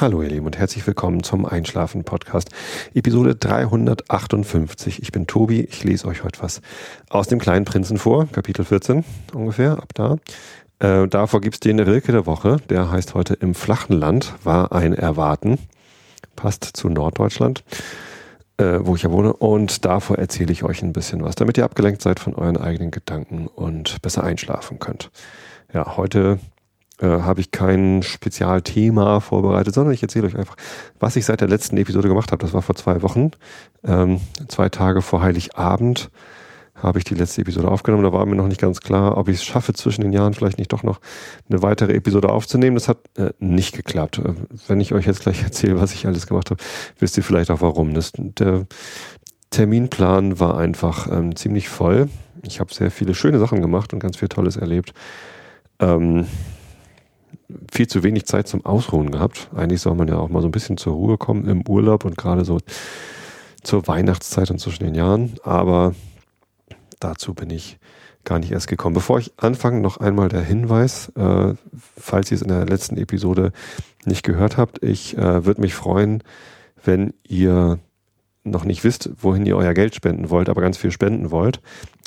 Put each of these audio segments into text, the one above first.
Hallo ihr Lieben und herzlich willkommen zum Einschlafen Podcast, Episode 358. Ich bin Tobi, ich lese euch heute was aus dem kleinen Prinzen vor, Kapitel 14 ungefähr, ab da. Äh, davor gibt's den Rilke der Woche, der heißt heute Im flachen Land war ein Erwarten, passt zu Norddeutschland, äh, wo ich ja wohne und davor erzähle ich euch ein bisschen was, damit ihr abgelenkt seid von euren eigenen Gedanken und besser einschlafen könnt. Ja, heute äh, habe ich kein Spezialthema vorbereitet, sondern ich erzähle euch einfach, was ich seit der letzten Episode gemacht habe. Das war vor zwei Wochen, ähm, zwei Tage vor Heiligabend habe ich die letzte Episode aufgenommen. Da war mir noch nicht ganz klar, ob ich es schaffe, zwischen den Jahren vielleicht nicht doch noch eine weitere Episode aufzunehmen. Das hat äh, nicht geklappt. Äh, wenn ich euch jetzt gleich erzähle, was ich alles gemacht habe, wisst ihr vielleicht auch warum. Das, der Terminplan war einfach ähm, ziemlich voll. Ich habe sehr viele schöne Sachen gemacht und ganz viel Tolles erlebt. Ähm, viel zu wenig Zeit zum Ausruhen gehabt. Eigentlich soll man ja auch mal so ein bisschen zur Ruhe kommen im Urlaub und gerade so zur Weihnachtszeit und zwischen den Jahren. Aber dazu bin ich gar nicht erst gekommen. Bevor ich anfange, noch einmal der Hinweis, äh, falls ihr es in der letzten Episode nicht gehört habt, ich äh, würde mich freuen, wenn ihr noch nicht wisst, wohin ihr euer Geld spenden wollt, aber ganz viel spenden wollt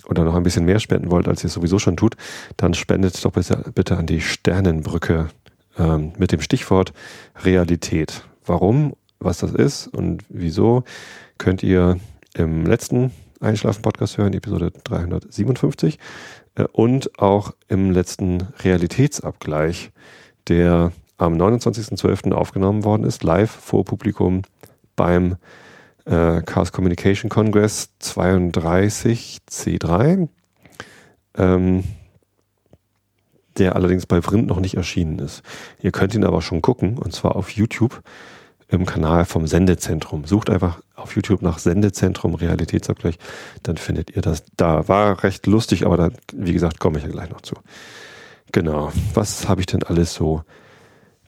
oder noch ein bisschen mehr spenden wollt, als ihr es sowieso schon tut, dann spendet doch bitte, bitte an die Sternenbrücke ähm, mit dem Stichwort Realität. Warum, was das ist und wieso, könnt ihr im letzten Einschlafen-Podcast hören, Episode 357 äh, und auch im letzten Realitätsabgleich, der am 29.12. aufgenommen worden ist, live vor Publikum beim äh, Chaos Communication Congress 32 C3, ähm, der allerdings bei Vrind noch nicht erschienen ist. Ihr könnt ihn aber schon gucken, und zwar auf YouTube im Kanal vom Sendezentrum. Sucht einfach auf YouTube nach Sendezentrum Realitätsabgleich, dann findet ihr das. Da war recht lustig, aber da, wie gesagt, komme ich ja gleich noch zu. Genau. Was habe ich denn alles so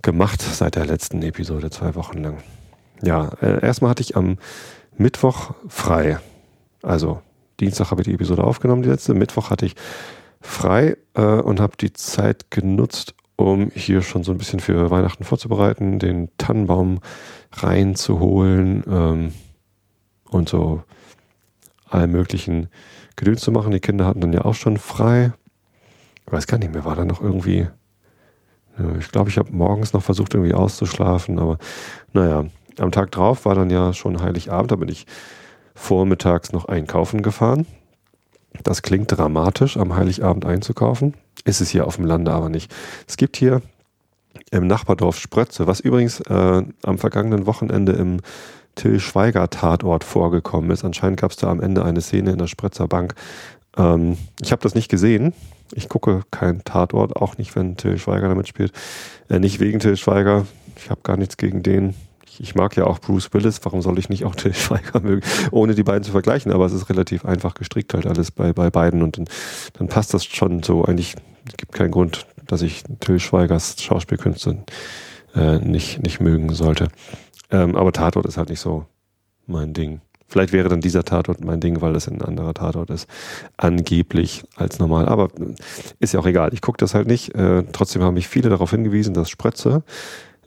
gemacht seit der letzten Episode, zwei Wochen lang? Ja, äh, erstmal hatte ich am Mittwoch frei. Also Dienstag habe ich die Episode aufgenommen, die letzte. Mittwoch hatte ich frei äh, und habe die Zeit genutzt, um hier schon so ein bisschen für Weihnachten vorzubereiten, den Tannenbaum reinzuholen ähm, und so all möglichen Gedöns zu machen. Die Kinder hatten dann ja auch schon frei. Ich weiß gar nicht mehr, war da noch irgendwie. Ich glaube, ich habe morgens noch versucht, irgendwie auszuschlafen, aber naja, am Tag drauf war dann ja schon Heiligabend, da bin ich vormittags noch einkaufen gefahren. Das klingt dramatisch, am Heiligabend einzukaufen. Ist es hier auf dem Lande aber nicht. Es gibt hier im Nachbardorf Sprötze, was übrigens äh, am vergangenen Wochenende im Till Schweiger Tatort vorgekommen ist. Anscheinend gab es da am Ende eine Szene in der Sprötzer Bank. Ähm, ich habe das nicht gesehen. Ich gucke keinen Tatort, auch nicht, wenn Till Schweiger damit spielt. Äh, nicht wegen Till Schweiger. Ich habe gar nichts gegen den ich, mag ja auch Bruce Willis, warum soll ich nicht auch Till Schweiger mögen, ohne die beiden zu vergleichen, aber es ist relativ einfach gestrickt halt alles bei, bei beiden und dann, dann passt das schon so. Eigentlich gibt keinen Grund, dass ich Till Schweigers Schauspielkünste äh, nicht, nicht mögen sollte. Ähm, aber Tatort ist halt nicht so mein Ding. Vielleicht wäre dann dieser Tatort mein Ding, weil das ein anderer Tatort ist. Angeblich als normal. Aber ist ja auch egal. Ich gucke das halt nicht. Äh, trotzdem haben mich viele darauf hingewiesen, dass Sprötze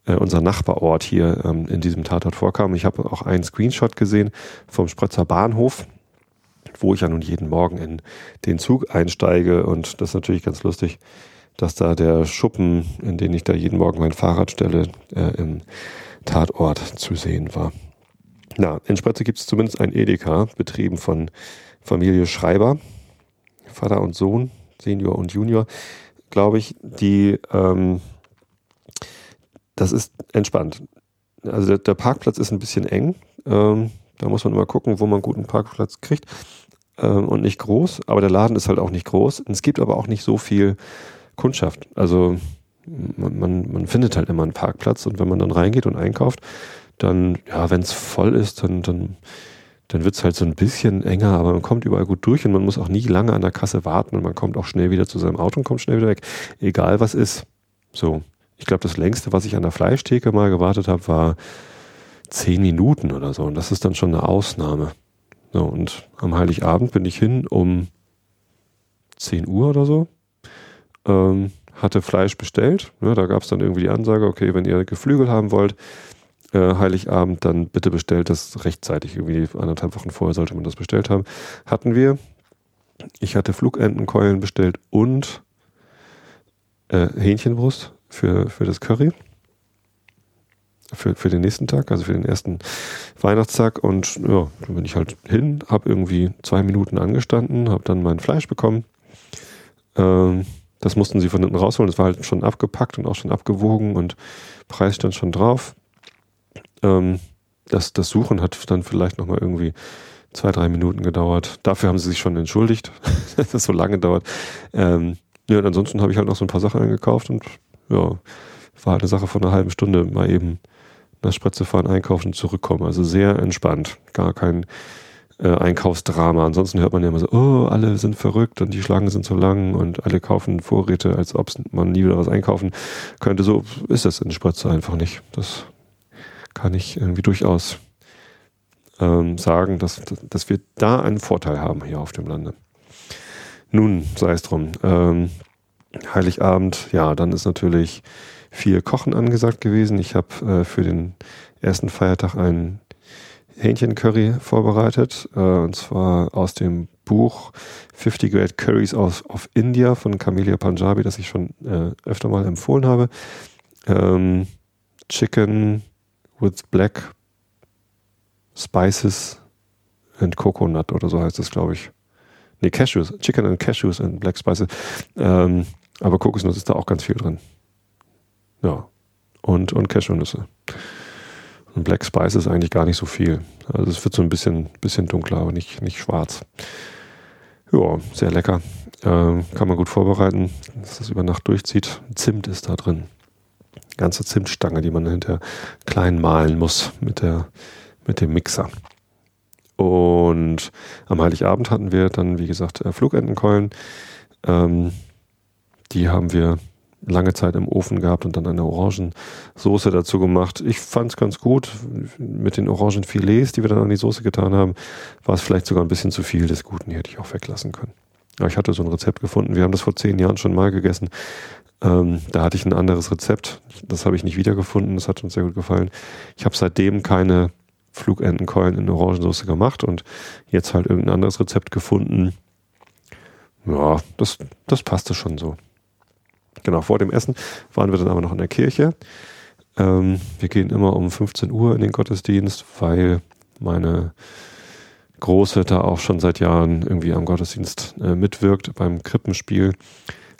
äh, unser Nachbarort hier ähm, in diesem Tatort vorkam. Ich habe auch einen Screenshot gesehen vom Sprötzer Bahnhof, wo ich ja nun jeden Morgen in den Zug einsteige und das ist natürlich ganz lustig, dass da der Schuppen, in den ich da jeden Morgen mein Fahrrad stelle, äh, im Tatort zu sehen war. Na, in Sprötze gibt es zumindest ein Edeka, betrieben von Familie Schreiber, Vater und Sohn, Senior und Junior, glaube ich, die ähm, das ist entspannt. Also der, der, Parkplatz ist ein bisschen eng. Ähm, da muss man immer gucken, wo man guten Parkplatz kriegt. Ähm, und nicht groß, aber der Laden ist halt auch nicht groß. Es gibt aber auch nicht so viel Kundschaft. Also man, man, man findet halt immer einen Parkplatz und wenn man dann reingeht und einkauft, dann, ja, wenn es voll ist, dann, dann, dann wird es halt so ein bisschen enger, aber man kommt überall gut durch und man muss auch nie lange an der Kasse warten und man kommt auch schnell wieder zu seinem Auto und kommt schnell wieder weg. Egal was ist. So. Ich glaube, das längste, was ich an der Fleischtheke mal gewartet habe, war zehn Minuten oder so. Und das ist dann schon eine Ausnahme. So, und am Heiligabend bin ich hin um 10 Uhr oder so. Ähm, hatte Fleisch bestellt. Ne, da gab es dann irgendwie die Ansage, okay, wenn ihr Geflügel haben wollt, äh, Heiligabend, dann bitte bestellt das rechtzeitig. Irgendwie anderthalb Wochen vorher sollte man das bestellt haben. Hatten wir. Ich hatte Flugentenkeulen bestellt und äh, Hähnchenbrust für, für das Curry. Für, für den nächsten Tag, also für den ersten Weihnachtstag. Und ja, dann bin ich halt hin, habe irgendwie zwei Minuten angestanden, habe dann mein Fleisch bekommen. Ähm, das mussten sie von hinten rausholen. Das war halt schon abgepackt und auch schon abgewogen und Preis stand schon drauf. Ähm, das, das Suchen hat dann vielleicht nochmal irgendwie zwei, drei Minuten gedauert. Dafür haben sie sich schon entschuldigt, dass es so lange dauert. Ähm, ja, und ansonsten habe ich halt noch so ein paar Sachen eingekauft und ja, war halt eine Sache von einer halben Stunde mal eben nach Spritze fahren, einkaufen, zurückkommen. Also sehr entspannt. Gar kein äh, Einkaufsdrama. Ansonsten hört man ja immer so, oh, alle sind verrückt und die Schlangen sind so lang und alle kaufen Vorräte, als ob man nie wieder was einkaufen könnte. So ist es in Spritze einfach nicht. Das kann ich irgendwie durchaus ähm, sagen, dass, dass wir da einen Vorteil haben hier auf dem Lande. Nun, sei es drum. Ähm, Heiligabend, ja, dann ist natürlich viel Kochen angesagt gewesen. Ich habe äh, für den ersten Feiertag ein Hähnchencurry vorbereitet, äh, und zwar aus dem Buch 50 Great Curries of, of India von Camellia Punjabi, das ich schon äh, öfter mal empfohlen habe. Ähm, Chicken with Black Spices and Coconut oder so heißt das, glaube ich. Nee, Cashews. Chicken and Cashews and Black Spices. Ähm, aber Kokosnuss ist da auch ganz viel drin. Ja. Und, und Cashewnüsse. Und Black Spice ist eigentlich gar nicht so viel. Also es wird so ein bisschen, bisschen dunkler, aber nicht, nicht schwarz. Ja, sehr lecker. Ähm, kann man gut vorbereiten, dass das über Nacht durchzieht. Zimt ist da drin ganze Zimtstange, die man hinterher klein malen muss mit, der, mit dem Mixer. Und am Heiligabend hatten wir dann, wie gesagt, äh, Flugentenkeulen. Ähm, die haben wir lange Zeit im Ofen gehabt und dann eine Orangensoße dazu gemacht. Ich fand es ganz gut. Mit den Orangenfilets, die wir dann an die Soße getan haben, war es vielleicht sogar ein bisschen zu viel des Guten. Die hätte ich auch weglassen können. Aber ich hatte so ein Rezept gefunden. Wir haben das vor zehn Jahren schon mal gegessen. Ähm, da hatte ich ein anderes Rezept. Das habe ich nicht wiedergefunden. Das hat uns sehr gut gefallen. Ich habe seitdem keine Flugentenkeulen in Orangensauce gemacht und jetzt halt irgendein anderes Rezept gefunden. Ja, das, das passte schon so. Genau, vor dem Essen waren wir dann aber noch in der Kirche. Ähm, wir gehen immer um 15 Uhr in den Gottesdienst, weil meine Große da auch schon seit Jahren irgendwie am Gottesdienst äh, mitwirkt beim Krippenspiel.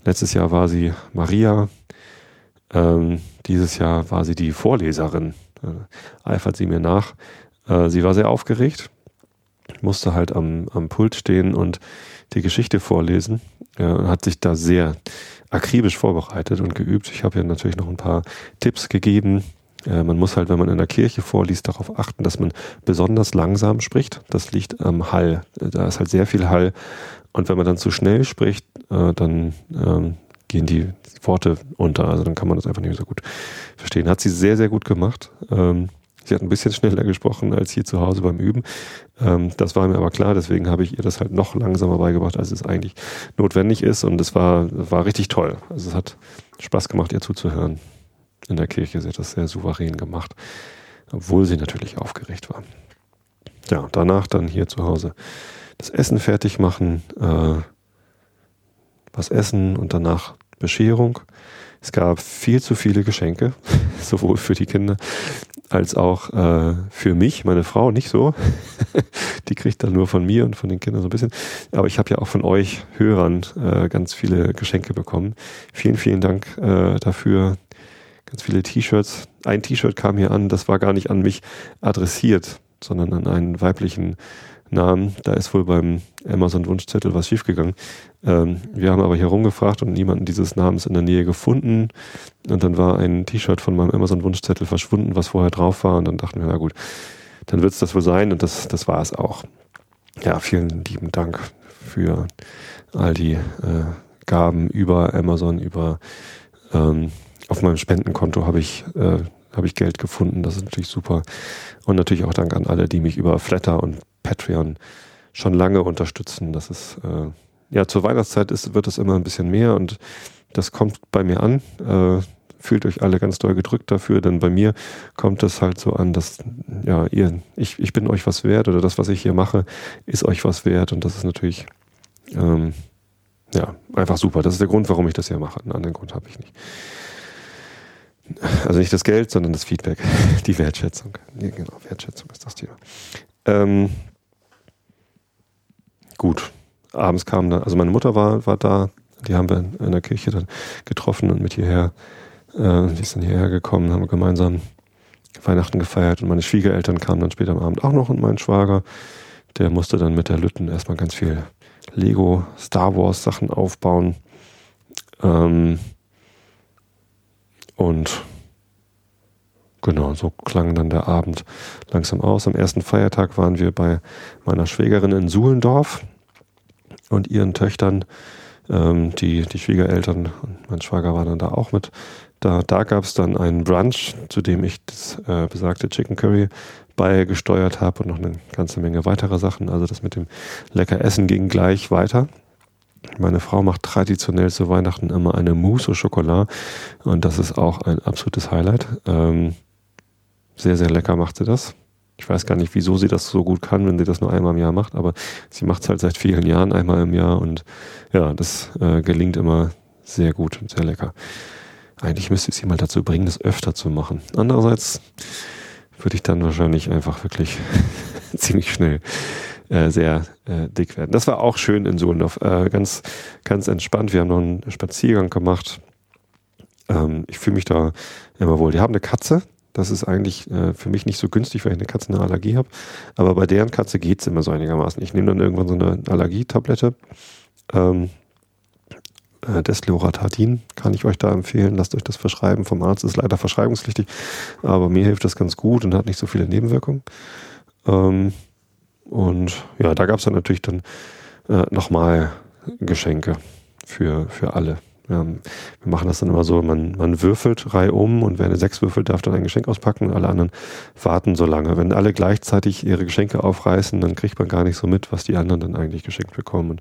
Letztes Jahr war sie Maria. Ähm, dieses Jahr war sie die Vorleserin. Äh, eifert sie mir nach. Äh, sie war sehr aufgeregt, musste halt am, am Pult stehen und die Geschichte vorlesen. Äh, hat sich da sehr akribisch vorbereitet und geübt. Ich habe ihr natürlich noch ein paar Tipps gegeben. Äh, man muss halt, wenn man in der Kirche vorliest, darauf achten, dass man besonders langsam spricht. Das liegt am Hall. Da ist halt sehr viel Hall und wenn man dann zu schnell spricht, äh, dann ähm, gehen die Worte unter. Also dann kann man das einfach nicht mehr so gut verstehen. Hat sie sehr, sehr gut gemacht. Ähm, sie hat ein bisschen schneller gesprochen als hier zu Hause beim Üben. Ähm, das war mir aber klar, deswegen habe ich ihr das halt noch langsamer beigebracht, als es eigentlich notwendig ist. Und es war, war richtig toll. Also es hat Spaß gemacht, ihr zuzuhören in der Kirche. Sie hat das sehr souverän gemacht, obwohl sie natürlich aufgeregt war. Ja, danach dann hier zu Hause das Essen fertig machen, äh, was essen und danach Bescherung. Es gab viel zu viele Geschenke, sowohl für die Kinder als auch äh, für mich, meine Frau nicht so. die kriegt dann nur von mir und von den Kindern so ein bisschen. Aber ich habe ja auch von euch Hörern äh, ganz viele Geschenke bekommen. Vielen, vielen Dank äh, dafür. Ganz viele T-Shirts. Ein T-Shirt kam hier an, das war gar nicht an mich adressiert, sondern an einen weiblichen Namen. Da ist wohl beim Amazon Wunschzettel was schiefgegangen. Ähm, wir haben aber hier rumgefragt und niemanden dieses Namens in der Nähe gefunden. Und dann war ein T-Shirt von meinem Amazon Wunschzettel verschwunden, was vorher drauf war. Und dann dachten wir, na gut, dann wird es das wohl sein. Und das, das war es auch. Ja, vielen lieben Dank für all die äh, Gaben über Amazon, über ähm, auf meinem Spendenkonto habe ich äh, habe ich Geld gefunden. Das ist natürlich super. Und natürlich auch Dank an alle, die mich über Flatter und Patreon schon lange unterstützen. Das ist, äh, ja, zur Weihnachtszeit ist, wird es immer ein bisschen mehr und das kommt bei mir an. Äh, fühlt euch alle ganz doll gedrückt dafür, denn bei mir kommt es halt so an, dass ja, ihr, ich, ich bin euch was wert oder das, was ich hier mache, ist euch was wert und das ist natürlich ähm, ja, einfach super. Das ist der Grund, warum ich das hier mache. Einen anderen Grund habe ich nicht. Also nicht das Geld, sondern das Feedback, die Wertschätzung. Ja, genau, Wertschätzung ist das Thema. Ähm, gut, abends kam dann, also meine Mutter war, war da, die haben wir in der Kirche dann getroffen und mit hierher, äh, die ist dann hierher gekommen, haben wir gemeinsam Weihnachten gefeiert und meine Schwiegereltern kamen dann später am Abend auch noch und mein Schwager, der musste dann mit der Lütten erstmal ganz viel Lego Star Wars Sachen aufbauen. Ähm, und genau, so klang dann der Abend langsam aus. Am ersten Feiertag waren wir bei meiner Schwägerin in Suhlendorf und ihren Töchtern. Ähm, die, die Schwiegereltern und mein Schwager war dann da auch mit. Da, da gab es dann einen Brunch, zu dem ich das äh, besagte Chicken Curry beigesteuert habe und noch eine ganze Menge weiterer Sachen. Also das mit dem lecker Essen ging gleich weiter. Meine Frau macht traditionell zu Weihnachten immer eine Mousse au Chocolat und das ist auch ein absolutes Highlight. Ähm, sehr, sehr lecker macht sie das. Ich weiß gar nicht, wieso sie das so gut kann, wenn sie das nur einmal im Jahr macht, aber sie macht es halt seit vielen Jahren einmal im Jahr und ja, das äh, gelingt immer sehr gut und sehr lecker. Eigentlich müsste ich sie mal dazu bringen, das öfter zu machen. Andererseits würde ich dann wahrscheinlich einfach wirklich ziemlich schnell äh, sehr äh, dick werden. Das war auch schön in Sohlendorf. Äh, ganz, ganz entspannt. Wir haben noch einen Spaziergang gemacht. Ähm, ich fühle mich da immer wohl. Die haben eine Katze, das ist eigentlich äh, für mich nicht so günstig, weil ich eine Katze eine Allergie habe. Aber bei deren Katze geht es immer so einigermaßen. Ich nehme dann irgendwann so eine Allergietablette. Ähm, äh, Desloratadin kann ich euch da empfehlen. Lasst euch das verschreiben vom Arzt. Ist leider verschreibungspflichtig, aber mir hilft das ganz gut und hat nicht so viele Nebenwirkungen. Ähm, und ja, da gab es dann natürlich dann äh, nochmal Geschenke für, für alle. Ja, wir machen das dann immer so, man, man würfelt Reihe um und wer eine 6 würfelt, darf dann ein Geschenk auspacken und alle anderen warten so lange. Wenn alle gleichzeitig ihre Geschenke aufreißen, dann kriegt man gar nicht so mit, was die anderen dann eigentlich geschenkt bekommen und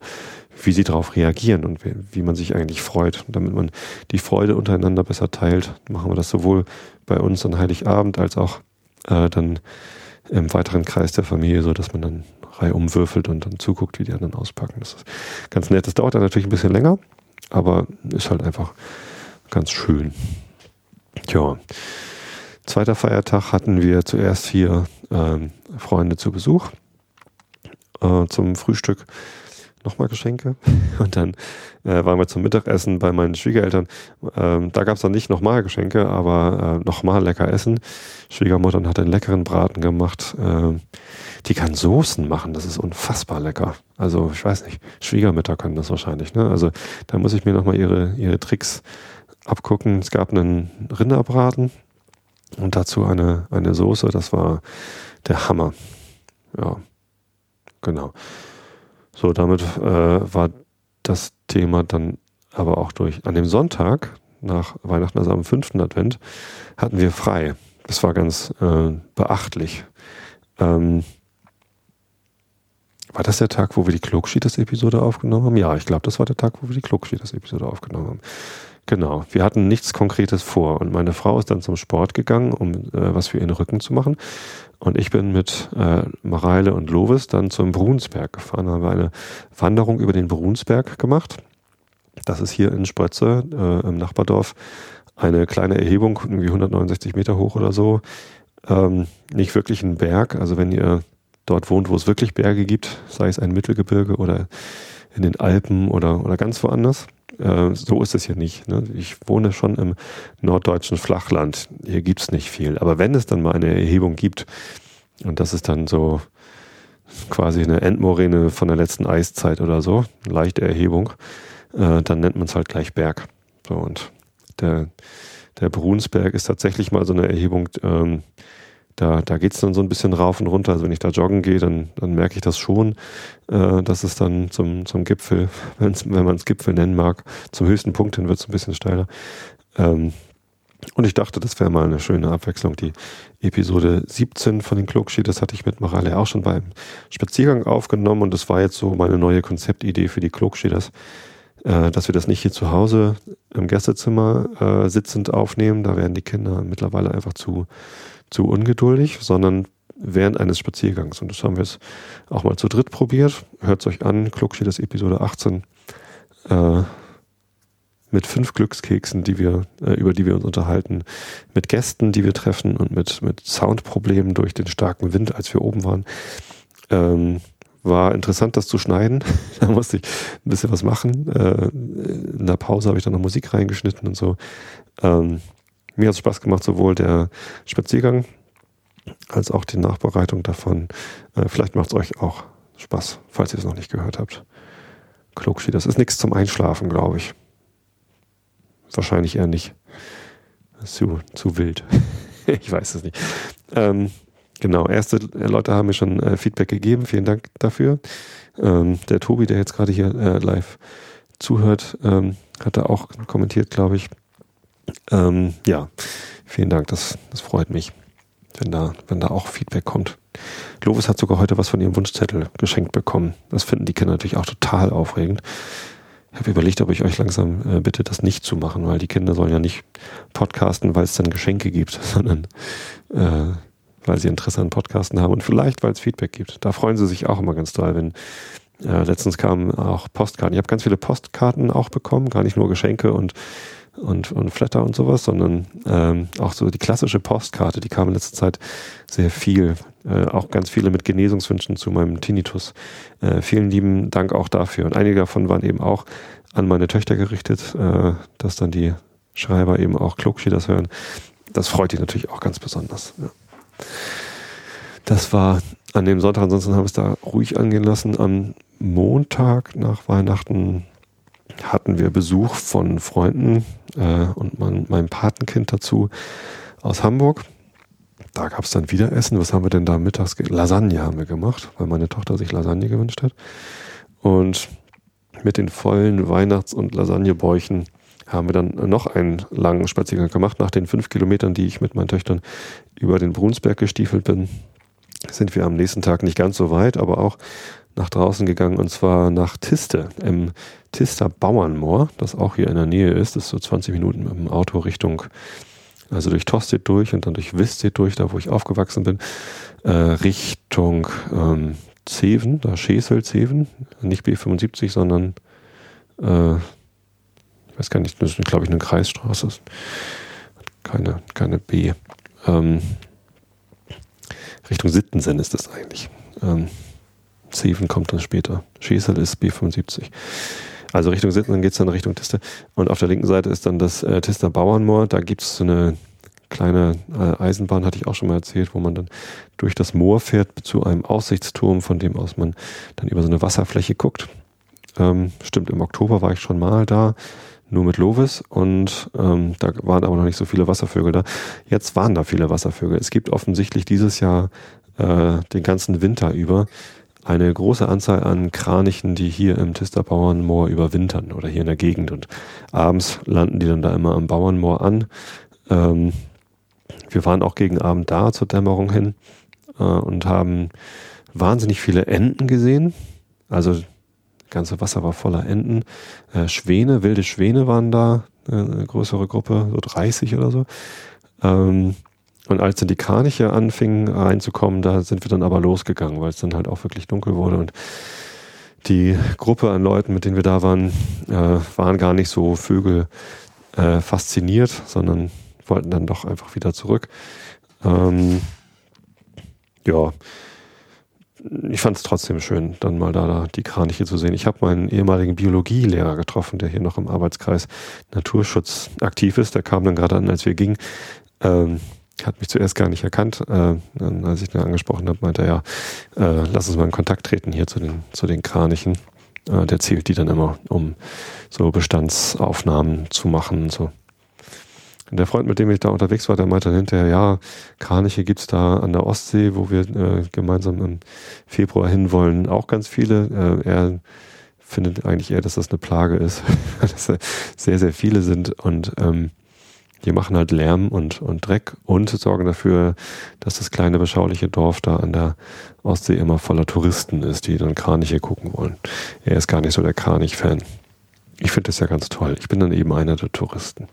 wie sie darauf reagieren und wie, wie man sich eigentlich freut. Und damit man die Freude untereinander besser teilt, machen wir das sowohl bei uns an Heiligabend als auch äh, dann im weiteren Kreis der Familie, so dass man dann Reihe umwürfelt und dann zuguckt, wie die anderen auspacken. Das ist ganz nett. Das dauert dann natürlich ein bisschen länger, aber ist halt einfach ganz schön. Tja. Zweiter Feiertag hatten wir zuerst hier ähm, Freunde zu Besuch äh, zum Frühstück. Nochmal Geschenke. Und dann äh, waren wir zum Mittagessen bei meinen Schwiegereltern. Ähm, da gab es dann nicht nochmal Geschenke, aber äh, nochmal lecker Essen. Schwiegermutter hat einen leckeren Braten gemacht. Äh, die kann Soßen machen, das ist unfassbar lecker. Also ich weiß nicht, Schwiegermütter können das wahrscheinlich. Ne? Also da muss ich mir nochmal ihre, ihre Tricks abgucken. Es gab einen Rinderbraten und dazu eine, eine Soße, das war der Hammer. Ja, genau. So, damit äh, war das Thema dann aber auch durch. An dem Sonntag nach Weihnachten, also am fünften Advent, hatten wir frei. Das war ganz äh, beachtlich. Ähm, war das der Tag, wo wir die Klugschieders-Episode aufgenommen haben? Ja, ich glaube, das war der Tag, wo wir die Klugschieders-Episode aufgenommen haben. Genau, wir hatten nichts Konkretes vor und meine Frau ist dann zum Sport gegangen, um äh, was für ihren Rücken zu machen. Und ich bin mit äh, Mareile und Lovis dann zum Brunsberg gefahren, haben wir eine Wanderung über den Brunsberg gemacht. Das ist hier in Sprötze äh, im Nachbardorf eine kleine Erhebung, irgendwie 169 Meter hoch oder so. Ähm, nicht wirklich ein Berg, also wenn ihr dort wohnt, wo es wirklich Berge gibt, sei es ein Mittelgebirge oder in den Alpen oder, oder ganz woanders. Äh, so ist es hier nicht. Ne? Ich wohne schon im norddeutschen Flachland. Hier gibt es nicht viel. Aber wenn es dann mal eine Erhebung gibt, und das ist dann so quasi eine Endmoräne von der letzten Eiszeit oder so, eine leichte Erhebung, äh, dann nennt man es halt gleich Berg. So, und der, der Brunsberg ist tatsächlich mal so eine Erhebung, ähm, da, da geht es dann so ein bisschen rauf und runter. Also wenn ich da joggen gehe, dann, dann merke ich das schon, äh, dass es dann zum, zum Gipfel, wenn man es Gipfel nennen mag, zum höchsten Punkt hin wird es ein bisschen steiler. Ähm, und ich dachte, das wäre mal eine schöne Abwechslung. Die Episode 17 von den Klugschi, das hatte ich mit Morale auch schon beim Spaziergang aufgenommen und das war jetzt so meine neue Konzeptidee für die Klugschi, äh, dass wir das nicht hier zu Hause im Gästezimmer äh, sitzend aufnehmen. Da werden die Kinder mittlerweile einfach zu, zu ungeduldig, sondern während eines Spaziergangs. Und das haben wir jetzt auch mal zu dritt probiert. Hört es euch an, Kluckschi, das Episode 18. Äh, mit fünf Glückskeksen, die wir, äh, über die wir uns unterhalten, mit Gästen, die wir treffen und mit, mit Soundproblemen durch den starken Wind, als wir oben waren. Ähm, war interessant, das zu schneiden. da musste ich ein bisschen was machen. Äh, in der Pause habe ich dann noch Musik reingeschnitten und so. Ähm, mir hat es Spaß gemacht, sowohl der Spaziergang als auch die Nachbereitung davon. Äh, vielleicht macht es euch auch Spaß, falls ihr es noch nicht gehört habt. Klugschi, das ist nichts zum Einschlafen, glaube ich. Wahrscheinlich eher nicht. Zu, zu wild. ich weiß es nicht. Ähm, genau, erste Leute haben mir schon äh, Feedback gegeben. Vielen Dank dafür. Ähm, der Tobi, der jetzt gerade hier äh, live zuhört, ähm, hat da auch kommentiert, glaube ich. Ähm, ja, vielen Dank. Das, das freut mich, wenn da, wenn da auch Feedback kommt. Lovis hat sogar heute was von ihrem Wunschzettel geschenkt bekommen. Das finden die Kinder natürlich auch total aufregend. Ich habe überlegt, ob ich euch langsam äh, bitte, das nicht zu machen, weil die Kinder sollen ja nicht podcasten, weil es dann Geschenke gibt, sondern äh, weil sie Interesse an Podcasten haben und vielleicht, weil es Feedback gibt. Da freuen sie sich auch immer ganz toll, wenn äh, letztens kamen auch Postkarten. Ich habe ganz viele Postkarten auch bekommen, gar nicht nur Geschenke und und, und Flatter und sowas, sondern ähm, auch so die klassische Postkarte, die kam in letzter Zeit sehr viel. Äh, auch ganz viele mit Genesungswünschen zu meinem Tinnitus. Äh, vielen lieben Dank auch dafür. Und einige davon waren eben auch an meine Töchter gerichtet, äh, dass dann die Schreiber eben auch Klugschi das hören. Das freut die natürlich auch ganz besonders. Ja. Das war an dem Sonntag, ansonsten haben wir es da ruhig angehen lassen. Am Montag nach Weihnachten hatten wir Besuch von Freunden äh, und mein, meinem Patenkind dazu aus Hamburg. Da gab es dann wieder Essen. Was haben wir denn da mittags? Lasagne haben wir gemacht, weil meine Tochter sich Lasagne gewünscht hat. Und mit den vollen Weihnachts- und Lasagnebäuchen haben wir dann noch einen langen Spaziergang gemacht. Nach den fünf Kilometern, die ich mit meinen Töchtern über den Brunsberg gestiefelt bin, sind wir am nächsten Tag nicht ganz so weit, aber auch nach draußen gegangen und zwar nach Tiste, im Tister Bauernmoor, das auch hier in der Nähe ist. Das ist so 20 Minuten mit dem Auto Richtung, also durch Tostedt durch und dann durch Wistedt durch, da wo ich aufgewachsen bin, äh, Richtung ähm, Zeven, da Schesel Zeven, nicht B75, sondern äh, ich weiß gar nicht, das ist glaube ich eine Kreisstraße, keine, keine B. Ähm, Richtung Sittensen ist das eigentlich. Ähm, Zeven kommt dann später. Schesel ist B75. Also Richtung Sitten, dann geht es dann Richtung Tiste. Und auf der linken Seite ist dann das äh, Tister Bauernmoor. Da gibt es so eine kleine äh, Eisenbahn, hatte ich auch schon mal erzählt, wo man dann durch das Moor fährt zu einem Aussichtsturm, von dem aus man dann über so eine Wasserfläche guckt. Ähm, stimmt, im Oktober war ich schon mal da, nur mit Lovis und ähm, da waren aber noch nicht so viele Wasservögel da. Jetzt waren da viele Wasservögel. Es gibt offensichtlich dieses Jahr äh, den ganzen Winter über eine große Anzahl an Kranichen, die hier im Tister Bauernmoor überwintern oder hier in der Gegend. Und abends landen die dann da immer am Bauernmoor an. Ähm, wir waren auch gegen Abend da zur Dämmerung hin äh, und haben wahnsinnig viele Enten gesehen. Also das ganze Wasser war voller Enten. Äh, Schwäne, wilde Schwäne waren da, äh, eine größere Gruppe, so 30 oder so. Ähm, und als dann die Kraniche anfingen reinzukommen, da sind wir dann aber losgegangen, weil es dann halt auch wirklich dunkel wurde und die Gruppe an Leuten, mit denen wir da waren, äh, waren gar nicht so Vögel äh, fasziniert, sondern wollten dann doch einfach wieder zurück. Ähm, ja, ich fand es trotzdem schön, dann mal da, da die Kraniche zu sehen. Ich habe meinen ehemaligen Biologielehrer getroffen, der hier noch im Arbeitskreis Naturschutz aktiv ist. Der kam dann gerade an, als wir gingen. Ähm, hat mich zuerst gar nicht erkannt. Äh, dann, als ich ihn angesprochen habe, meinte er, ja, äh, lass uns mal in Kontakt treten hier zu den, zu den Kranichen. Äh, der zählt die dann immer, um so Bestandsaufnahmen zu machen so. Und der Freund, mit dem ich da unterwegs war, der meinte dann hinterher, ja, Kraniche gibt's da an der Ostsee, wo wir äh, gemeinsam im Februar hinwollen, auch ganz viele. Äh, er findet eigentlich eher, dass das eine Plage ist, dass sehr, sehr viele sind und ähm, die machen halt Lärm und, und Dreck und sorgen dafür, dass das kleine beschauliche Dorf da an der Ostsee immer voller Touristen ist, die dann Kraniche gucken wollen. Er ist gar nicht so der Kranich-Fan. ich finde das ja ganz toll. Ich bin dann eben einer der Touristen.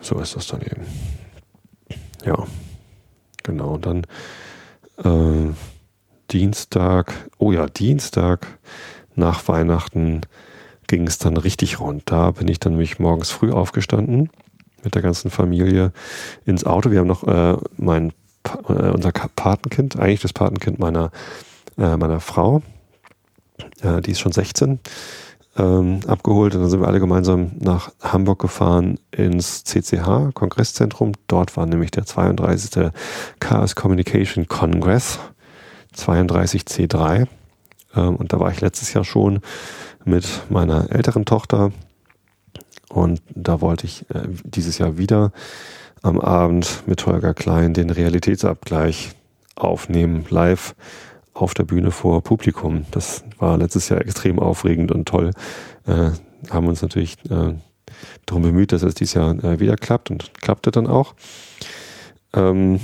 So ist das dann eben. Ja, genau. Und dann äh, Dienstag, oh ja, Dienstag nach Weihnachten ging es dann richtig rund. Da bin ich dann nämlich morgens früh aufgestanden mit der ganzen Familie ins Auto. Wir haben noch äh, mein äh, unser Patenkind, eigentlich das Patenkind meiner äh, meiner Frau, äh, die ist schon 16, ähm, abgeholt und dann sind wir alle gemeinsam nach Hamburg gefahren ins CCH, Kongresszentrum. Dort war nämlich der 32. Chaos Communication Congress, 32C3. Ähm, und da war ich letztes Jahr schon mit meiner älteren Tochter und da wollte ich äh, dieses Jahr wieder am Abend mit Holger Klein den Realitätsabgleich aufnehmen, live auf der Bühne vor Publikum. Das war letztes Jahr extrem aufregend und toll. Äh, haben uns natürlich äh, darum bemüht, dass es dieses Jahr äh, wieder klappt und klappte dann auch. Ähm,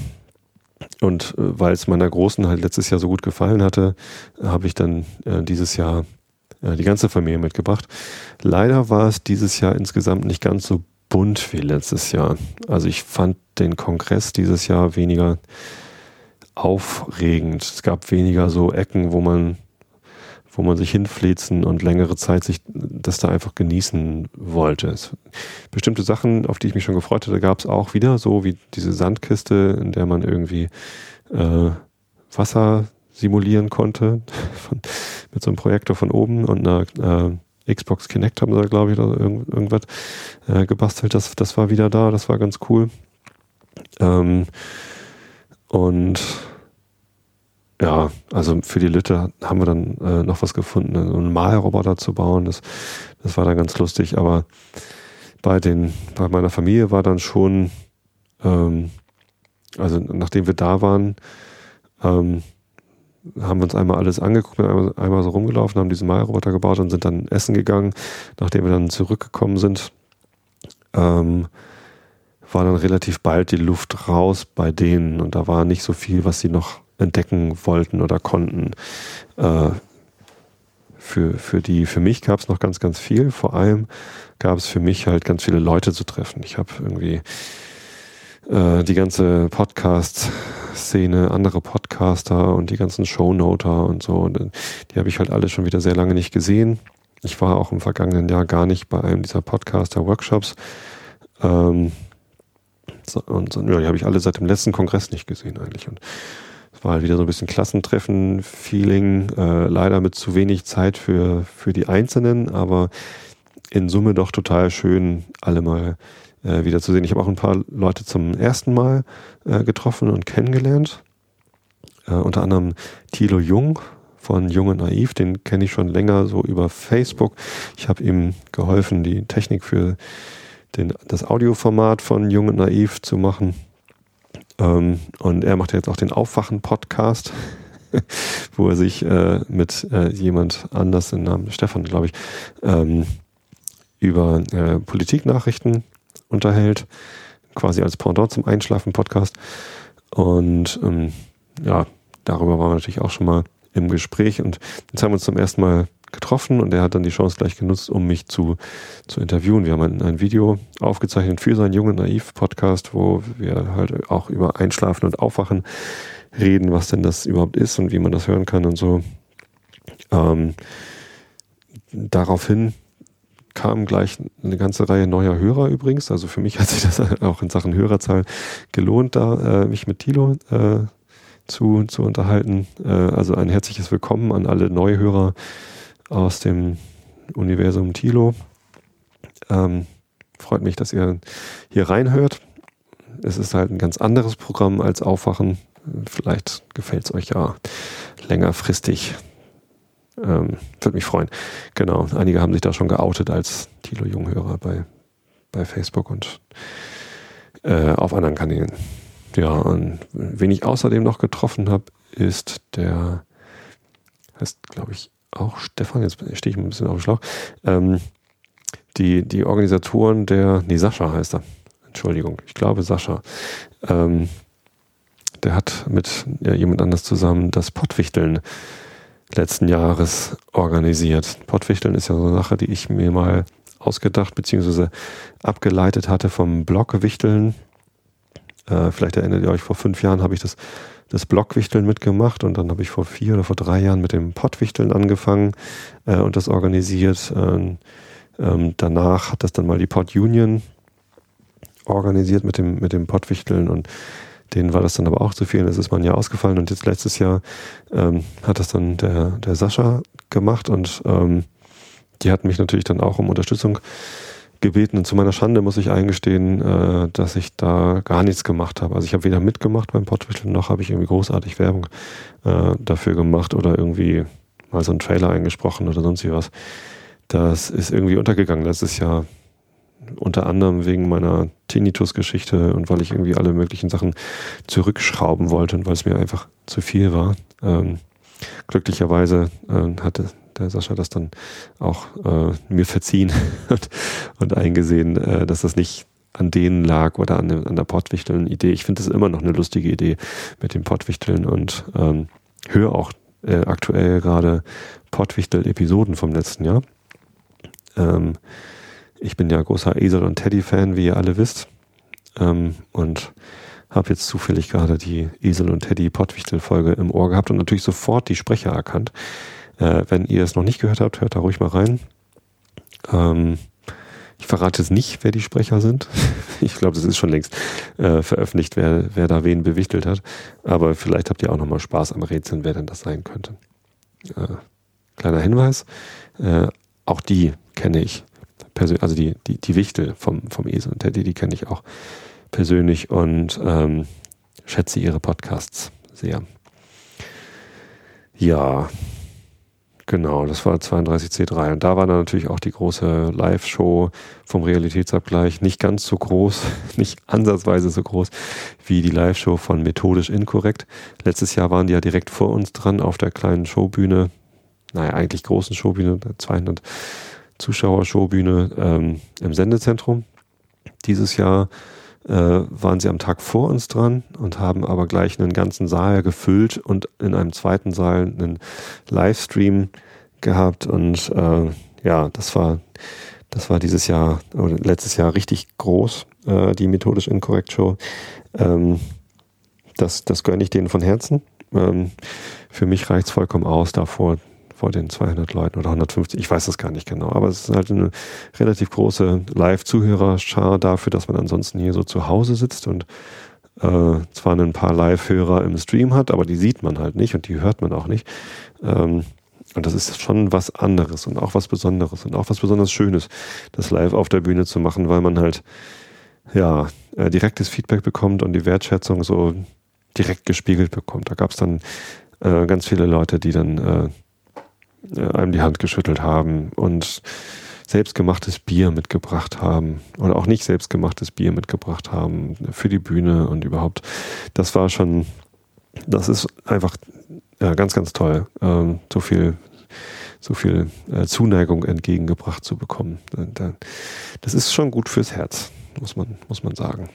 und äh, weil es meiner Großen halt letztes Jahr so gut gefallen hatte, habe ich dann äh, dieses Jahr die ganze Familie mitgebracht. Leider war es dieses Jahr insgesamt nicht ganz so bunt wie letztes Jahr. Also ich fand den Kongress dieses Jahr weniger aufregend. Es gab weniger so Ecken, wo man, wo man sich hinflitzen und längere Zeit sich das da einfach genießen wollte. Es, bestimmte Sachen, auf die ich mich schon gefreut hatte, gab es auch wieder, so wie diese Sandkiste, in der man irgendwie äh, Wasser simulieren konnte von, mit so einem Projektor von oben und einer äh, Xbox Kinect haben sie glaube ich, oder irgend, irgendwas äh, gebastelt. Das, das war wieder da, das war ganz cool. Ähm, und ja, also für die Lütte haben wir dann äh, noch was gefunden, so einen Malroboter zu bauen. Das, das war dann ganz lustig. Aber bei den, bei meiner Familie war dann schon, ähm, also nachdem wir da waren, ähm, haben wir uns einmal alles angeguckt, einmal, einmal so rumgelaufen, haben diesen Malroboter gebaut und sind dann essen gegangen. Nachdem wir dann zurückgekommen sind, ähm, war dann relativ bald die Luft raus bei denen und da war nicht so viel, was sie noch entdecken wollten oder konnten. Äh, für, für die, für mich gab es noch ganz, ganz viel. Vor allem gab es für mich halt ganz viele Leute zu treffen. Ich habe irgendwie äh, die ganze Podcast-Szene, andere Podcaster und die ganzen Shownoter und so, und äh, die habe ich halt alle schon wieder sehr lange nicht gesehen. Ich war auch im vergangenen Jahr gar nicht bei einem dieser Podcaster-Workshops. Ähm, und ja, die habe ich alle seit dem letzten Kongress nicht gesehen eigentlich. Und es war halt wieder so ein bisschen Klassentreffen-Feeling, äh, leider mit zu wenig Zeit für, für die Einzelnen, aber in Summe doch total schön, alle mal äh, wieder zu sehen. Ich habe auch ein paar Leute zum ersten Mal äh, getroffen und kennengelernt. Äh, unter anderem Thilo Jung von Jung und Naiv, den kenne ich schon länger so über Facebook. Ich habe ihm geholfen, die Technik für den, das Audioformat von Jung und Naiv zu machen. Ähm, und er macht jetzt auch den Aufwachen-Podcast, wo er sich äh, mit äh, jemand anders, den Namen Stefan, glaube ich, ähm, über äh, Politiknachrichten unterhält, quasi als Pendant zum Einschlafen-Podcast. Und ähm, ja, darüber waren wir natürlich auch schon mal im Gespräch und jetzt haben wir uns zum ersten Mal getroffen und er hat dann die Chance gleich genutzt, um mich zu, zu interviewen. Wir haben ein, Video aufgezeichnet für seinen jungen Naiv-Podcast, wo wir halt auch über Einschlafen und Aufwachen reden, was denn das überhaupt ist und wie man das hören kann und so. Ähm, daraufhin kam gleich eine ganze Reihe neuer Hörer übrigens. Also für mich hat sich das auch in Sachen Hörerzahl gelohnt, da äh, mich mit Tilo äh, zu, zu unterhalten. Äh, also ein herzliches Willkommen an alle Neuhörer aus dem Universum Tilo. Ähm, freut mich, dass ihr hier reinhört. Es ist halt ein ganz anderes Programm als Aufwachen. Vielleicht gefällt es euch ja längerfristig ähm, Würde mich freuen. Genau, einige haben sich da schon geoutet als Thilo Junghörer bei, bei Facebook und äh, auf anderen Kanälen. Ja, und wen ich außerdem noch getroffen habe, ist der, heißt glaube ich auch Stefan, jetzt stehe ich ein bisschen auf dem Schlauch, ähm, die, die Organisatoren der, nee, Sascha heißt er, Entschuldigung, ich glaube Sascha, ähm, der hat mit ja, jemand anders zusammen das Pottwichteln letzten Jahres organisiert. Pottwichteln ist ja so eine Sache, die ich mir mal ausgedacht bzw. abgeleitet hatte vom Blockwichteln. Äh, vielleicht erinnert ihr euch, vor fünf Jahren habe ich das, das Blockwichteln mitgemacht und dann habe ich vor vier oder vor drei Jahren mit dem Pottwichteln angefangen äh, und das organisiert. Ähm, ähm, danach hat das dann mal die Pod Union organisiert mit dem, mit dem Pottwichteln und denen war das dann aber auch zu viel. Das ist man ja ausgefallen und jetzt letztes Jahr ähm, hat das dann der, der Sascha gemacht und ähm, die hatten mich natürlich dann auch um Unterstützung gebeten und zu meiner Schande muss ich eingestehen, äh, dass ich da gar nichts gemacht habe. Also ich habe weder mitgemacht beim Pottwichteln noch habe ich irgendwie großartig Werbung äh, dafür gemacht oder irgendwie mal so einen Trailer eingesprochen oder sonst wie was. Das ist irgendwie untergegangen. Das ist ja unter anderem wegen meiner Tinnitus-Geschichte und weil ich irgendwie alle möglichen Sachen zurückschrauben wollte und weil es mir einfach zu viel war. Ähm, glücklicherweise äh, hatte der Sascha das dann auch äh, mir verziehen und, eingesehen, äh, dass das nicht an denen lag oder an, an der Pottwichteln-Idee. Ich finde das immer noch eine lustige Idee mit dem Pottwichteln und ähm, höre auch äh, aktuell gerade Pottwichtel-Episoden vom letzten Jahr. Ähm, ich bin ja großer Esel und Teddy-Fan, wie ihr alle wisst. Ähm, und habe jetzt zufällig gerade die Esel und Teddy Pottwichtel-Folge im Ohr gehabt und natürlich sofort die Sprecher erkannt. Äh, wenn ihr es noch nicht gehört habt, hört da ruhig mal rein. Ähm, ich verrate jetzt nicht, wer die Sprecher sind. Ich glaube, das ist schon längst äh, veröffentlicht, wer, wer da wen bewichtelt hat. Aber vielleicht habt ihr auch nochmal Spaß am Rätseln, wer denn das sein könnte. Äh, kleiner Hinweis, äh, auch die kenne ich persönlich, also die, die, die Wichtel vom, vom Esel und Teddy, die kenne ich auch persönlich und ähm, schätze ihre Podcasts sehr. Ja, Genau, das war 32C3. Und da war dann natürlich auch die große Live-Show vom Realitätsabgleich nicht ganz so groß, nicht ansatzweise so groß wie die Live-Show von Methodisch Inkorrekt. Letztes Jahr waren die ja direkt vor uns dran auf der kleinen Showbühne, naja, eigentlich großen Showbühne, 200 Zuschauer-Showbühne ähm, im Sendezentrum. Dieses Jahr äh, waren sie am Tag vor uns dran und haben aber gleich einen ganzen Saal gefüllt und in einem zweiten Saal einen Livestream gehabt und äh, ja, das war das war dieses Jahr oder letztes Jahr richtig groß, äh, die methodisch inkorrekt Show. Ähm, das, das gönne ich denen von Herzen. Ähm, für mich reicht es vollkommen aus, davor vor den 200 Leuten oder 150, ich weiß das gar nicht genau, aber es ist halt eine relativ große Live-Zuhörerschar dafür, dass man ansonsten hier so zu Hause sitzt und äh, zwar ein paar Live-Hörer im Stream hat, aber die sieht man halt nicht und die hört man auch nicht. Ähm, und das ist schon was anderes und auch was Besonderes und auch was besonders Schönes, das live auf der Bühne zu machen, weil man halt ja äh, direktes Feedback bekommt und die Wertschätzung so direkt gespiegelt bekommt. Da gab es dann äh, ganz viele Leute, die dann äh, einem die Hand geschüttelt haben und selbstgemachtes Bier mitgebracht haben oder auch nicht selbstgemachtes Bier mitgebracht haben für die Bühne und überhaupt. Das war schon, das ist einfach ja, ganz, ganz toll, ähm, so viel, so viel äh, Zuneigung entgegengebracht zu bekommen. Das ist schon gut fürs Herz, muss man, muss man sagen.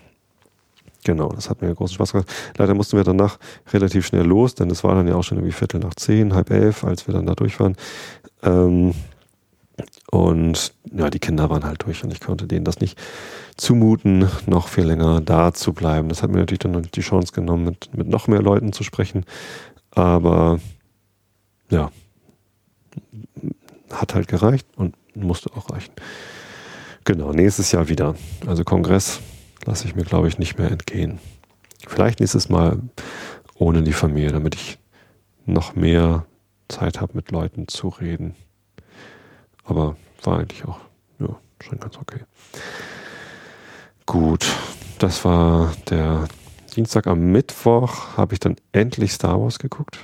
Genau, das hat mir großen Spaß gemacht. Leider mussten wir danach relativ schnell los, denn es war dann ja auch schon irgendwie Viertel nach zehn, halb elf, als wir dann da durch waren. Ähm, und ja, die Kinder waren halt durch und ich konnte denen das nicht zumuten, noch viel länger da zu bleiben. Das hat mir natürlich dann die Chance genommen, mit, mit noch mehr Leuten zu sprechen. Aber ja, hat halt gereicht und musste auch reichen. Genau, nächstes Jahr wieder. Also Kongress lasse ich mir, glaube ich, nicht mehr entgehen. Vielleicht nächstes Mal ohne die Familie, damit ich noch mehr Zeit habe, mit Leuten zu reden. Aber war eigentlich auch ja, schon ganz okay. Gut, das war der Dienstag. Am Mittwoch habe ich dann endlich Star Wars geguckt.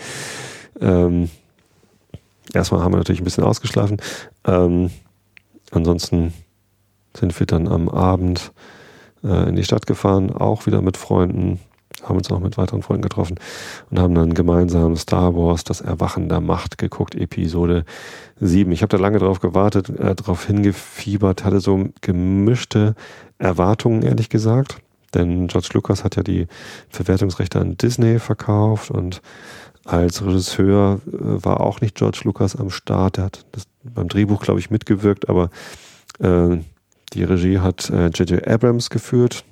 ähm, erstmal haben wir natürlich ein bisschen ausgeschlafen. Ähm, ansonsten sind wir dann am Abend äh, in die Stadt gefahren, auch wieder mit Freunden, haben uns auch mit weiteren Freunden getroffen und haben dann gemeinsam Star Wars, das Erwachen der Macht geguckt, Episode 7. Ich habe da lange drauf gewartet, äh, darauf hingefiebert, hatte so gemischte Erwartungen, ehrlich gesagt. Denn George Lucas hat ja die Verwertungsrechte an Disney verkauft und Als Regisseur äh, war auch nicht George Lucas am Start. Er hat beim Drehbuch, glaube ich, mitgewirkt, aber äh, die Regie hat J.J. Äh, Abrams geführt,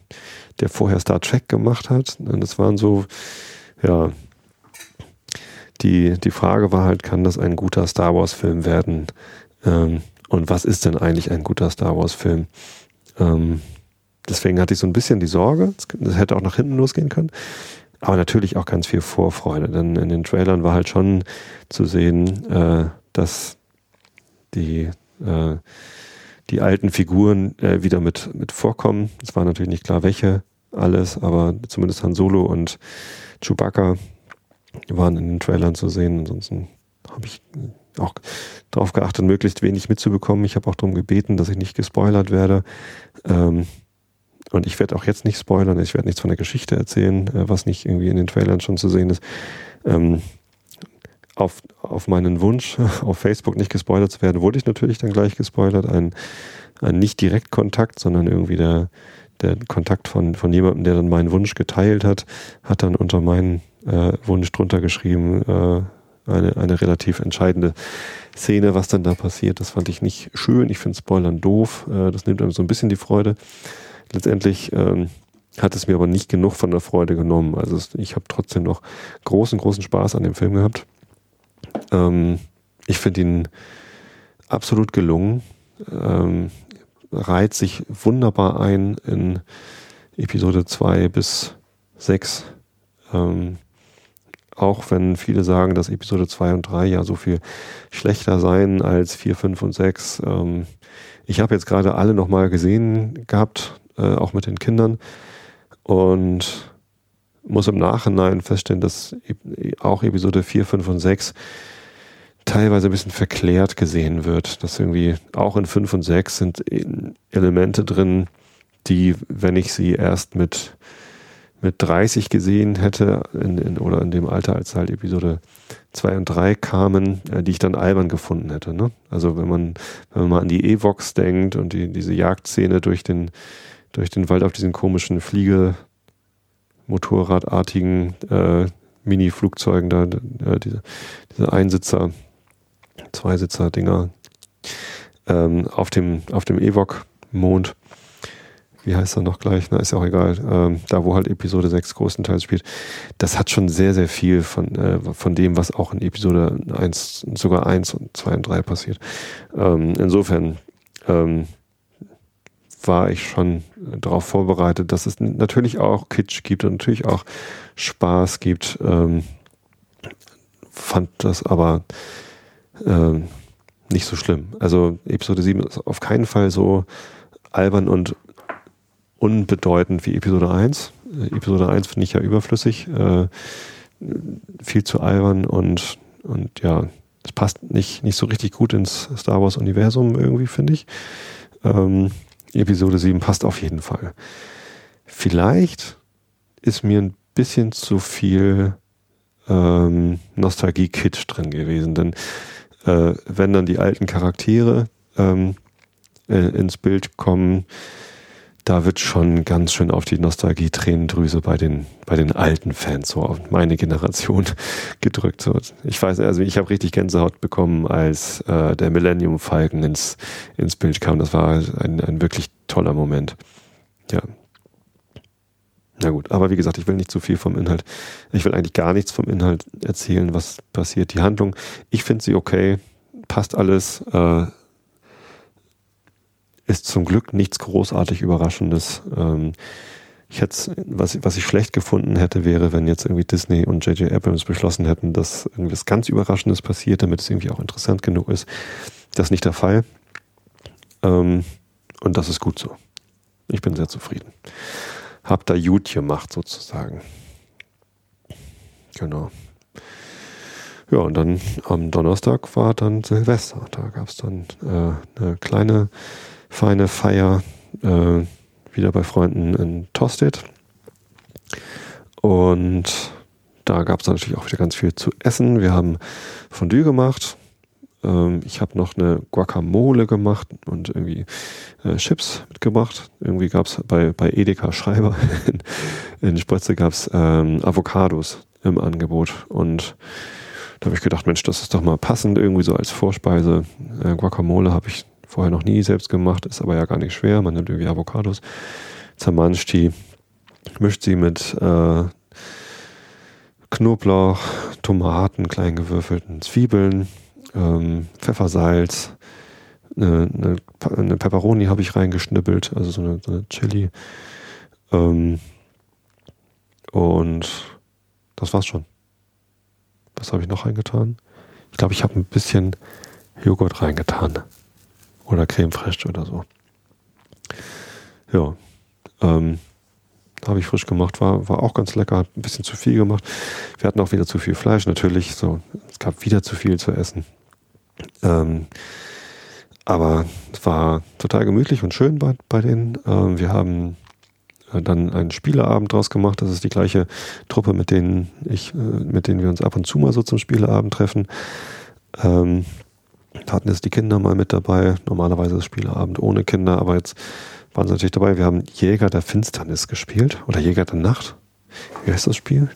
der vorher Star Trek gemacht hat. Und das waren so, ja, die, die Frage war halt, kann das ein guter Star Wars-Film werden? Ähm, und was ist denn eigentlich ein guter Star Wars-Film? Ähm, deswegen hatte ich so ein bisschen die Sorge, das hätte auch nach hinten losgehen können. Aber natürlich auch ganz viel Vorfreude, denn in den Trailern war halt schon zu sehen, äh, dass die, äh, die alten Figuren äh, wieder mit, mit vorkommen. Es war natürlich nicht klar, welche alles, aber zumindest Han Solo und Chewbacca waren in den Trailern zu sehen. Ansonsten habe ich auch darauf geachtet, möglichst wenig mitzubekommen. Ich habe auch darum gebeten, dass ich nicht gespoilert werde. Ähm, und ich werde auch jetzt nicht spoilern, ich werde nichts von der Geschichte erzählen, äh, was nicht irgendwie in den Trailern schon zu sehen ist. Ähm, auf, auf meinen Wunsch, auf Facebook nicht gespoilert zu werden, wurde ich natürlich dann gleich gespoilert. Ein, ein nicht Direktkontakt, sondern irgendwie der, der Kontakt von, von jemandem, der dann meinen Wunsch geteilt hat, hat dann unter meinen äh, Wunsch drunter geschrieben, äh, eine, eine relativ entscheidende Szene, was dann da passiert. Das fand ich nicht schön. Ich finde Spoilern doof. Äh, das nimmt einem so ein bisschen die Freude. Letztendlich ähm, hat es mir aber nicht genug von der Freude genommen. Also ich habe trotzdem noch großen, großen Spaß an dem Film gehabt. Ähm, ich finde ihn absolut gelungen. Ähm, reiht sich wunderbar ein in Episode 2 bis 6. Ähm, auch wenn viele sagen, dass Episode 2 und 3 ja so viel schlechter seien als 4, 5 und 6. Ähm, ich habe jetzt gerade alle nochmal gesehen gehabt, äh, auch mit den Kindern. Und muss im Nachhinein feststellen, dass auch Episode 4, 5 und 6 teilweise ein bisschen verklärt gesehen wird. Dass irgendwie auch in 5 und 6 sind Elemente drin, die, wenn ich sie erst mit mit 30 gesehen hätte, in, in, oder in dem Alter, als halt Episode 2 und 3 kamen, äh, die ich dann albern gefunden hätte. Ne? Also wenn man, wenn man mal an die Evox denkt und die, diese Jagdszene durch den, durch den Wald auf diesen komischen Fliege, Motorradartigen äh, Mini-Flugzeugen da, äh, diese, diese Einsitzer, Zweisitzer-Dinger ähm, auf dem, auf dem Evok-Mond wie heißt er noch gleich, na, ist ja auch egal, ähm, da wo halt Episode 6 größtenteils spielt, das hat schon sehr, sehr viel von, äh, von dem, was auch in Episode 1, sogar 1 und 2 und 3 passiert. Ähm, insofern ähm, war ich schon darauf vorbereitet, dass es natürlich auch Kitsch gibt und natürlich auch Spaß gibt. Ähm, fand das aber ähm, nicht so schlimm. Also Episode 7 ist auf keinen Fall so albern und unbedeutend wie Episode 1. Äh, Episode 1 finde ich ja überflüssig, äh, viel zu albern und, und ja, es passt nicht, nicht so richtig gut ins Star Wars-Universum irgendwie, finde ich. Ähm, Episode 7 passt auf jeden Fall. Vielleicht ist mir ein bisschen zu viel ähm, Nostalgie-Kitsch drin gewesen, denn äh, wenn dann die alten Charaktere ähm, äh, ins Bild kommen, da wird schon ganz schön auf die Nostalgie-Tränendrüse bei den, bei den alten Fans, so auf meine Generation gedrückt. So. Ich weiß, also ich habe richtig Gänsehaut bekommen, als äh, der Millennium Falcon ins, ins Bild kam. Das war ein, ein wirklich toller Moment. Ja. Na gut, aber wie gesagt, ich will nicht zu viel vom Inhalt. Ich will eigentlich gar nichts vom Inhalt erzählen, was passiert. Die Handlung, ich finde sie okay, passt alles. Äh, ist zum Glück nichts großartig Überraschendes. Ähm, ich was, was ich schlecht gefunden hätte, wäre, wenn jetzt irgendwie Disney und J.J. Abrams beschlossen hätten, dass irgendwas ganz Überraschendes passiert, damit es irgendwie auch interessant genug ist. Das ist nicht der Fall. Ähm, und das ist gut so. Ich bin sehr zufrieden. Hab da gut gemacht, sozusagen. Genau. Ja, und dann am Donnerstag war dann Silvester. Da gab es dann äh, eine kleine feine Feier äh, wieder bei Freunden in Tostedt. Und da gab es natürlich auch wieder ganz viel zu essen. Wir haben Fondue gemacht. Ähm, ich habe noch eine Guacamole gemacht und irgendwie äh, Chips mitgebracht. Irgendwie gab es bei, bei Edeka Schreiber in, in Spritze gab ähm, Avocados im Angebot. Und da habe ich gedacht, Mensch, das ist doch mal passend, irgendwie so als Vorspeise. Äh, Guacamole habe ich vorher noch nie selbst gemacht, ist aber ja gar nicht schwer. Man nimmt irgendwie Avocados, zermanscht die, mischt sie mit äh, Knoblauch, Tomaten, klein gewürfelten Zwiebeln, ähm, Pfeffersalz, eine, eine, Peperoni habe ich reingeschnippelt, also so eine, so eine Chili. Ähm, und das war's schon. Was habe ich noch reingetan? Ich glaube, ich habe ein bisschen Joghurt reingetan. Oder Creme fraiche oder so. Ja. Ähm, habe ich frisch gemacht, war, war auch ganz lecker, hat ein bisschen zu viel gemacht. Wir hatten auch wieder zu viel Fleisch, natürlich. So, es gab wieder zu viel zu essen. Ähm, aber es war total gemütlich und schön bei, bei denen. Ähm, wir haben äh, dann einen Spieleabend draus gemacht. Das ist die gleiche Truppe, mit denen ich, äh, mit denen wir uns ab und zu mal so zum Spieleabend treffen. Ähm, hatten jetzt die Kinder mal mit dabei. Normalerweise ist Spieleabend ohne Kinder, aber jetzt waren sie natürlich dabei. Wir haben Jäger der Finsternis gespielt oder Jäger der Nacht. Wie heißt das Spiel?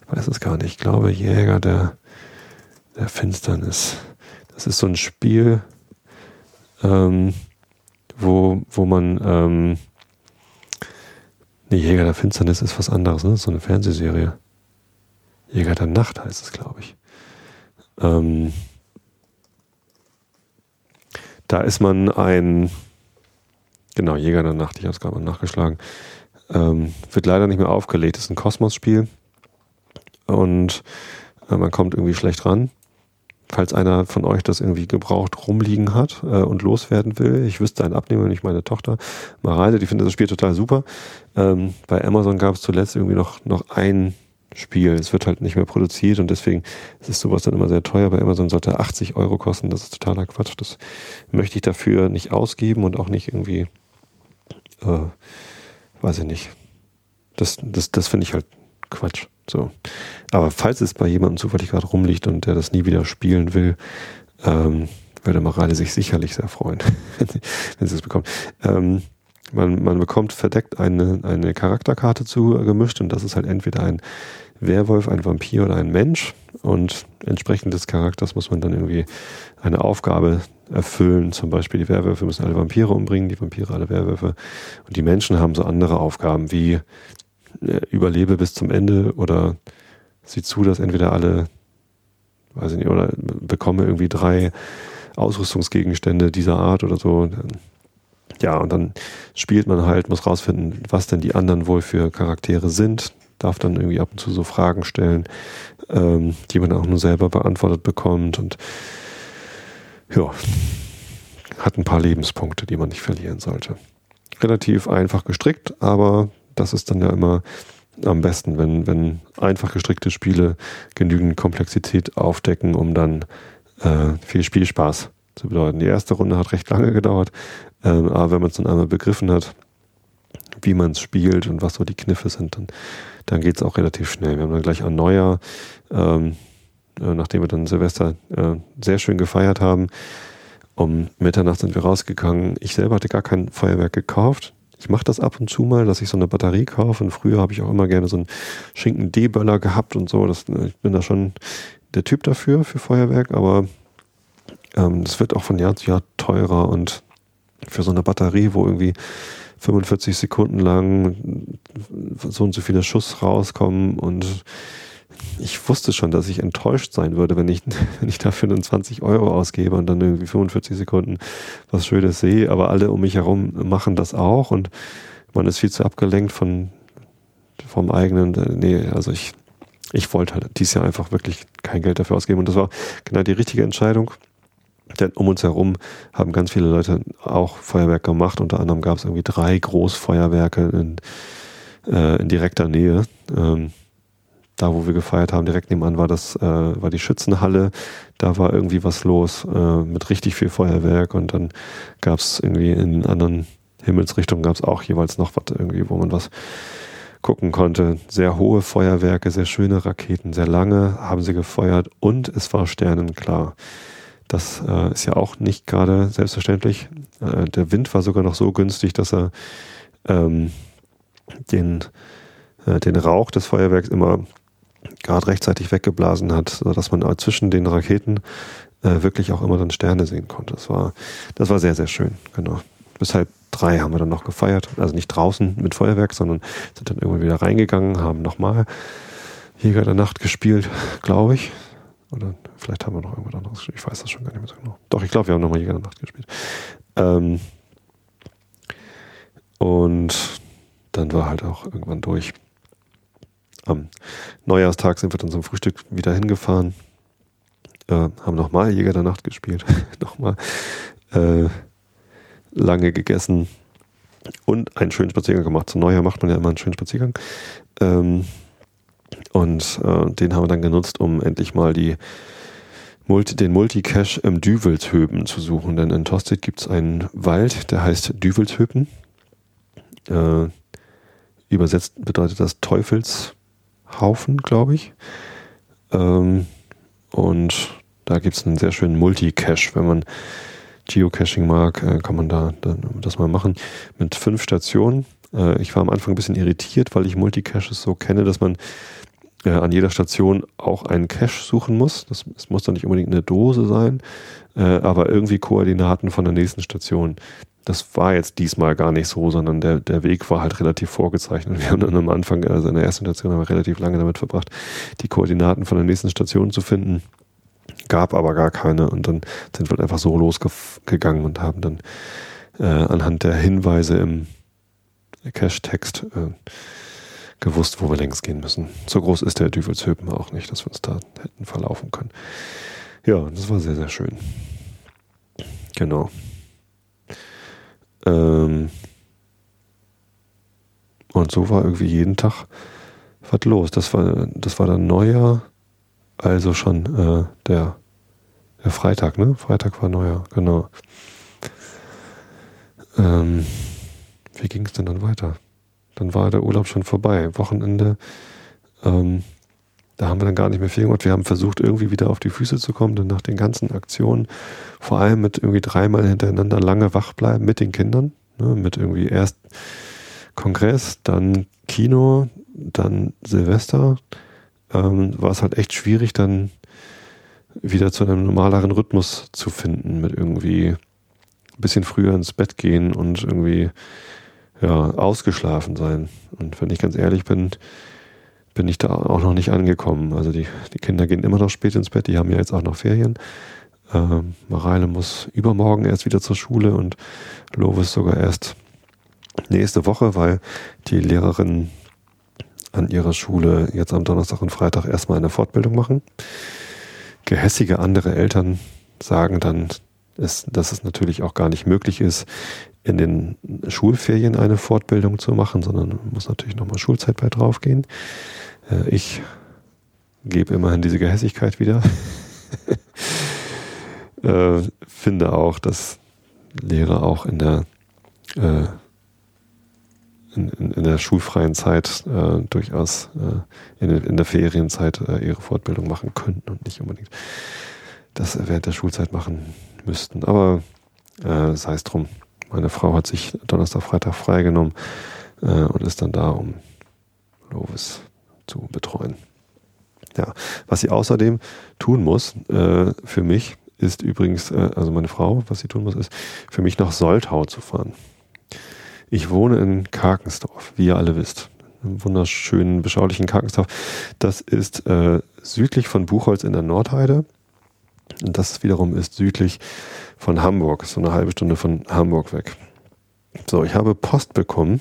Ich weiß es gar nicht. Ich glaube Jäger der, der Finsternis. Das ist so ein Spiel, ähm, wo, wo man ähm, Nee, Jäger der Finsternis ist was anderes, ne? So eine Fernsehserie. Jäger der Nacht heißt es, glaube ich. Ähm, da ist man ein, genau, Jäger der Nacht, ich habe es gerade mal nachgeschlagen. Ähm, wird leider nicht mehr aufgelegt, ist ein Kosmos-Spiel. Und äh, man kommt irgendwie schlecht ran falls einer von euch das irgendwie gebraucht rumliegen hat äh, und loswerden will. Ich wüsste einen Abnehmer, nicht meine Tochter Mareile, die findet das Spiel total super. Ähm, bei Amazon gab es zuletzt irgendwie noch, noch ein Spiel. Es wird halt nicht mehr produziert und deswegen ist sowas dann immer sehr teuer. Bei Amazon sollte 80 Euro kosten. Das ist totaler Quatsch. Das möchte ich dafür nicht ausgeben und auch nicht irgendwie, äh, weiß ich nicht. Das, das, das finde ich halt Quatsch. So. Aber falls es bei jemandem zufällig gerade rumliegt und der das nie wieder spielen will, ähm, würde Morale sich sicherlich sehr freuen, wenn sie es bekommt. Ähm, man, man bekommt verdeckt eine, eine Charakterkarte zugemischt und das ist halt entweder ein Werwolf, ein Vampir oder ein Mensch und entsprechend des Charakters muss man dann irgendwie eine Aufgabe erfüllen. Zum Beispiel die Werwölfe müssen alle Vampire umbringen, die Vampire alle Werwölfe und die Menschen haben so andere Aufgaben wie äh, überlebe bis zum Ende oder sieh zu, dass entweder alle, weiß ich nicht, oder bekomme irgendwie drei Ausrüstungsgegenstände dieser Art oder so. Ja, und dann spielt man halt, muss rausfinden, was denn die anderen wohl für Charaktere sind, darf dann irgendwie ab und zu so Fragen stellen, ähm, die man auch nur selber beantwortet bekommt und ja, hat ein paar Lebenspunkte, die man nicht verlieren sollte. Relativ einfach gestrickt, aber das ist dann ja immer am besten, wenn, wenn einfach gestrickte Spiele genügend Komplexität aufdecken, um dann äh, viel Spielspaß zu bedeuten. Die erste Runde hat recht lange gedauert, ähm, aber wenn man es dann einmal begriffen hat, wie man es spielt und was so die Kniffe sind, dann, dann geht es auch relativ schnell. Wir haben dann gleich an Neujahr, ähm, äh, nachdem wir dann Silvester äh, sehr schön gefeiert haben, um Mitternacht sind wir rausgegangen. Ich selber hatte gar kein Feuerwerk gekauft. Ich mache das ab und zu mal, dass ich so eine Batterie kaufe. Und früher habe ich auch immer gerne so einen Schinken-D-Böller gehabt und so. Das, ich bin da schon der Typ dafür, für Feuerwerk. Aber ähm, das wird auch von Jahr zu Jahr teurer. Und für so eine Batterie, wo irgendwie 45 Sekunden lang so und so viele Schuss rauskommen und ich wusste schon, dass ich enttäuscht sein würde, wenn ich, wenn ich dafür dann 20 Euro ausgebe und dann irgendwie 45 Sekunden was Schönes sehe, aber alle um mich herum machen das auch und man ist viel zu abgelenkt von, vom eigenen, nee, also ich, ich wollte halt dieses Jahr einfach wirklich kein Geld dafür ausgeben und das war genau die richtige Entscheidung. Denn um uns herum haben ganz viele Leute auch Feuerwerk gemacht. Unter anderem gab es irgendwie drei Großfeuerwerke in, äh, in direkter Nähe. Ähm, da wo wir gefeiert haben, direkt nebenan war das, äh, war die Schützenhalle. Da war irgendwie was los äh, mit richtig viel Feuerwerk und dann gab es irgendwie in anderen Himmelsrichtungen gab es auch jeweils noch was irgendwie, wo man was gucken konnte. Sehr hohe Feuerwerke, sehr schöne Raketen, sehr lange haben sie gefeuert und es war sternenklar. Das äh, ist ja auch nicht gerade selbstverständlich. Äh, der Wind war sogar noch so günstig, dass er ähm, den, äh, den Rauch des Feuerwerks immer gerade rechtzeitig weggeblasen hat, sodass man zwischen den Raketen äh, wirklich auch immer dann Sterne sehen konnte. Das war, das war sehr, sehr schön, genau. Bis drei haben wir dann noch gefeiert. Also nicht draußen mit Feuerwerk, sondern sind dann irgendwann wieder reingegangen, haben nochmal Jäger der Nacht gespielt, glaube ich. Oder vielleicht haben wir noch irgendwas anderes gespielt. Ich weiß das schon gar nicht mehr so genau. Doch, ich glaube, wir haben nochmal Jäger der Nacht gespielt. Ähm, und dann war halt auch irgendwann durch. Am Neujahrstag sind wir dann zum Frühstück wieder hingefahren. Äh, haben nochmal Jäger der Nacht gespielt. nochmal äh, lange gegessen und einen schönen Spaziergang gemacht. Zum Neujahr macht man ja immer einen schönen Spaziergang. Ähm, und äh, den haben wir dann genutzt, um endlich mal die Multi, den Multicache im Düvelshöben zu suchen. Denn in Tosted gibt es einen Wald, der heißt Düvelshöben. Äh, übersetzt bedeutet das Teufelshaufen, glaube ich. Ähm, und da gibt es einen sehr schönen Multicache. Wenn man Geocaching mag, äh, kann man da, da, das mal machen. Mit fünf Stationen. Äh, ich war am Anfang ein bisschen irritiert, weil ich Multicaches so kenne, dass man äh, an jeder Station auch einen Cache suchen muss. Das, das muss dann nicht unbedingt eine Dose sein, äh, aber irgendwie Koordinaten von der nächsten Station. Das war jetzt diesmal gar nicht so, sondern der, der Weg war halt relativ vorgezeichnet. Wir haben dann am Anfang, also in der ersten Station, haben wir relativ lange damit verbracht, die Koordinaten von der nächsten Station zu finden. Gab aber gar keine und dann sind wir halt einfach so losgegangen und haben dann äh, anhand der Hinweise im Cache-Text äh, gewusst, wo wir längs gehen müssen. So groß ist der Düvelshöpen auch nicht, dass wir uns da hätten verlaufen können. Ja, das war sehr, sehr schön. Genau. Ähm und so war irgendwie jeden Tag was los. Das war, das war dann Neujahr, also schon äh, der, der Freitag, ne? Freitag war Neujahr, genau. Ähm, wie ging es denn dann weiter? Dann war der Urlaub schon vorbei. Wochenende, ähm, da haben wir dann gar nicht mehr viel gemacht. Wir haben versucht, irgendwie wieder auf die Füße zu kommen, denn nach den ganzen Aktionen, vor allem mit irgendwie dreimal hintereinander lange wach bleiben mit den Kindern, ne, mit irgendwie erst Kongress, dann Kino, dann Silvester, ähm, war es halt echt schwierig, dann wieder zu einem normaleren Rhythmus zu finden, mit irgendwie ein bisschen früher ins Bett gehen und irgendwie ja, ausgeschlafen sein. Und wenn ich ganz ehrlich bin, bin ich da auch noch nicht angekommen. Also die, die Kinder gehen immer noch spät ins Bett, die haben ja jetzt auch noch Ferien. Ähm, Mareile muss übermorgen erst wieder zur Schule und Lovis sogar erst nächste Woche, weil die Lehrerinnen an ihrer Schule jetzt am Donnerstag und Freitag erstmal eine Fortbildung machen. Gehässige andere Eltern sagen dann, dass es natürlich auch gar nicht möglich ist, in den Schulferien eine Fortbildung zu machen, sondern muss natürlich nochmal Schulzeit bei draufgehen. Äh, ich gebe immerhin diese Gehässigkeit wieder. äh, finde auch, dass Lehrer auch in der äh, in, in, in, der schulfreien Zeit durchaus in, in, der Ferienzeit ihre Fortbildung machen könnten und nicht unbedingt das während der Schulzeit machen müssten. Aber sei es drum. Meine Frau hat sich Donnerstag, Freitag freigenommen äh, und ist dann da, um Lovis zu betreuen. Ja, was sie außerdem tun muss, äh, für mich, ist übrigens, äh, also meine Frau, was sie tun muss, ist, für mich nach Soltau zu fahren. Ich wohne in Karkensdorf, wie ihr alle wisst. Im wunderschönen, beschaulichen Karkensdorf. Das ist äh, südlich von Buchholz in der Nordheide. Und das wiederum ist südlich von Hamburg, so eine halbe Stunde von Hamburg weg. So, ich habe Post bekommen,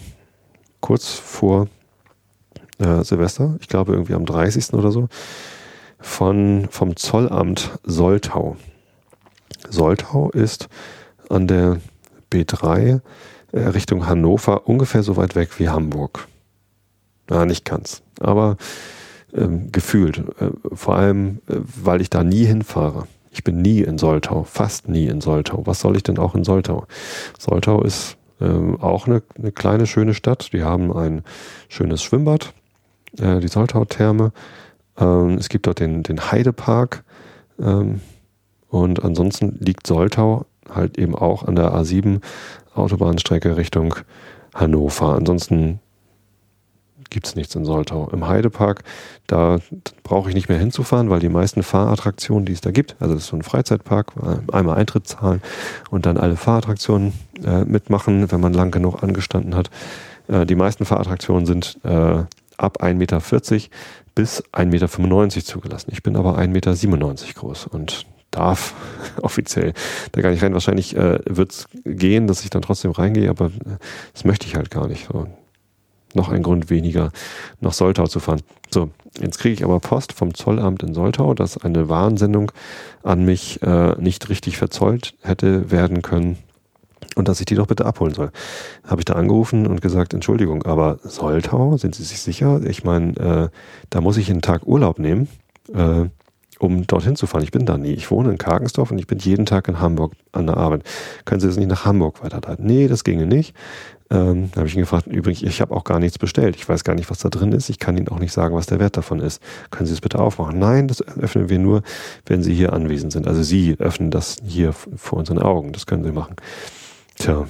kurz vor äh, Silvester, ich glaube irgendwie am 30. oder so, von, vom Zollamt Soltau. Soltau ist an der B3 äh, Richtung Hannover ungefähr so weit weg wie Hamburg. Ja, nicht ganz, aber ähm, gefühlt. Äh, vor allem, äh, weil ich da nie hinfahre. Ich bin nie in Soltau, fast nie in Soltau. Was soll ich denn auch in Soltau? Soltau ist ähm, auch eine, eine, kleine, schöne Stadt. Die haben ein schönes Schwimmbad, äh, die Soltau-Therme. Ähm, es gibt dort den, den Heidepark. Ähm, und ansonsten liegt Soltau halt eben auch an der A7 Autobahnstrecke Richtung Hannover. Ansonsten gibt es nichts in Soltau. Im Heidepark, da brauche ich nicht mehr hinzufahren, weil die meisten Fahrattraktionen, die es da gibt, also das ist so ein Freizeitpark, einmal Eintritt zahlen und dann alle Fahrattraktionen äh, mitmachen, wenn man lang genug angestanden hat. Äh, die meisten Fahrattraktionen sind äh, ab 1,40 Meter bis 1,95 Meter zugelassen. Ich bin aber 1,97 Meter groß und darf offiziell da gar nicht rein. Wahrscheinlich äh, wird es gehen, dass ich dann trotzdem reingehe, aber äh, das möchte ich halt gar nicht. So. Noch ein Grund weniger, nach Soltau zu fahren. So, jetzt kriege ich aber Post vom Zollamt in Soltau, dass eine Warnsendung an mich äh, nicht richtig verzollt hätte werden können und dass ich die doch bitte abholen soll. Habe ich da angerufen und gesagt, Entschuldigung, aber Soltau, sind Sie sich sicher? Ich meine, äh, da muss ich einen Tag Urlaub nehmen. Äh, um dorthin zu fahren. Ich bin da nie. Ich wohne in Karkensdorf und ich bin jeden Tag in Hamburg an der Arbeit. Können Sie das nicht nach Hamburg weiterleiten? Nee, das ginge nicht. Ähm, da habe ich ihn gefragt, übrigens, ich habe auch gar nichts bestellt. Ich weiß gar nicht, was da drin ist. Ich kann Ihnen auch nicht sagen, was der Wert davon ist. Können Sie es bitte aufmachen? Nein, das öffnen wir nur, wenn Sie hier anwesend sind. Also Sie öffnen das hier vor unseren Augen. Das können Sie machen. Tja.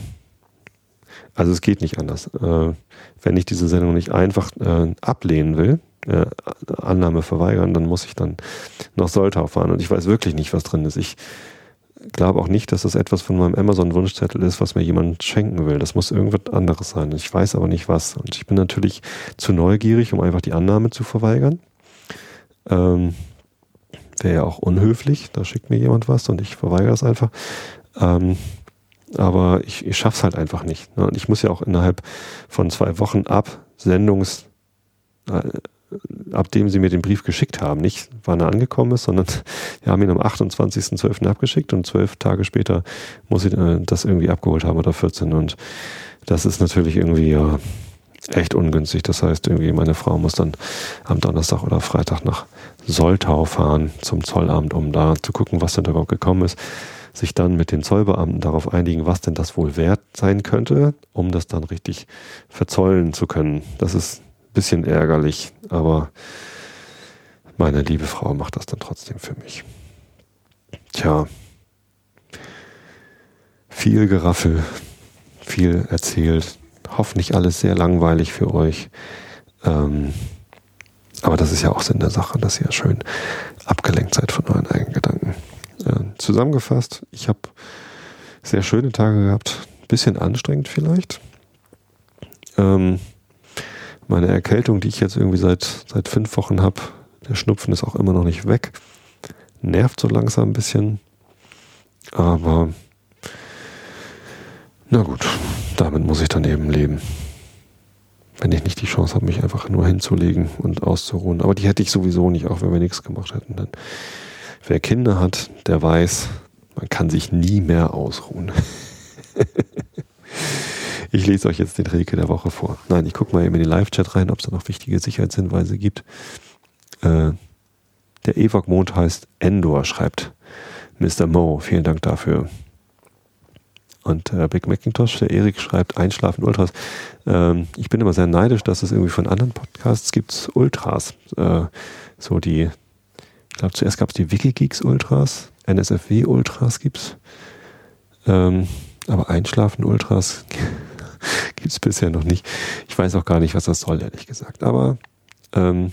Also es geht nicht anders. Äh, wenn ich diese Sendung nicht einfach äh, ablehnen will, äh, Annahme verweigern, dann muss ich dann nach Soltau fahren. Und ich weiß wirklich nicht, was drin ist. Ich glaube auch nicht, dass das etwas von meinem Amazon-Wunschzettel ist, was mir jemand schenken will. Das muss irgendwas anderes sein. Ich weiß aber nicht was. Und ich bin natürlich zu neugierig, um einfach die Annahme zu verweigern. Ähm, Wäre ja auch unhöflich. Da schickt mir jemand was und ich verweigere es einfach. Ähm, aber ich, ich schaffe es halt einfach nicht. Ne? Und ich muss ja auch innerhalb von zwei Wochen ab Sendungs äh, ab dem sie mir den Brief geschickt haben, nicht wann er angekommen ist, sondern wir haben ihn am 28.12. abgeschickt und zwölf Tage später muss ich äh, das irgendwie abgeholt haben oder 14 und das ist natürlich irgendwie echt ungünstig. Das heißt, irgendwie meine Frau muss dann am Donnerstag oder Freitag nach Soltau fahren zum Zollamt, um da zu gucken, was denn da überhaupt gekommen ist sich dann mit den Zollbeamten darauf einigen, was denn das wohl wert sein könnte, um das dann richtig verzollen zu können. Das ist bisschen ärgerlich, aber meine liebe Frau macht das dann trotzdem für mich. Tja, viel Geraffel, viel erzählt, hoffentlich alles sehr langweilig für euch. Ähm, aber das ist ja auch Sinn der Sache, dass ihr schön abgelenkt seid von euren eigenen Gedanken. Äh, zusammengefasst, ich habe sehr schöne Tage gehabt, bisschen anstrengend vielleicht. Ähm, meine Erkältung, die ich jetzt irgendwie seit, seit fünf Wochen habe, der Schnupfen ist auch immer noch nicht weg. Nervt so langsam ein bisschen. Aber na gut, damit muss ich dann eben leben. Wenn ich nicht die Chance habe, mich einfach nur hinzulegen und auszuruhen. Aber die hätte ich sowieso nicht, auch wenn wir nichts gemacht hätten. Denn wer Kinder hat, der weiß, man kann sich nie mehr ausruhen. Ich lese euch jetzt den Rilke der Woche vor. Nein, ich gucke mal eben in den Live-Chat rein, ob es da noch wichtige Sicherheitshinweise gibt. Äh, der Evok-Mond heißt Endor, schreibt Mr. Mo. Vielen Dank dafür. Und äh, Big Macintosh, der Erik schreibt Einschlafen Ultras. Ähm, ich bin immer sehr neidisch, dass es irgendwie von anderen Podcasts gibt Ultras. Äh, so die, ich glaube zuerst gab es die Wikigeeks Ultras, NSFW Ultras gibt's. Ähm, aber Einschlafen Ultras Gibt es bisher noch nicht. Ich weiß auch gar nicht, was das soll, ehrlich gesagt. Aber ähm,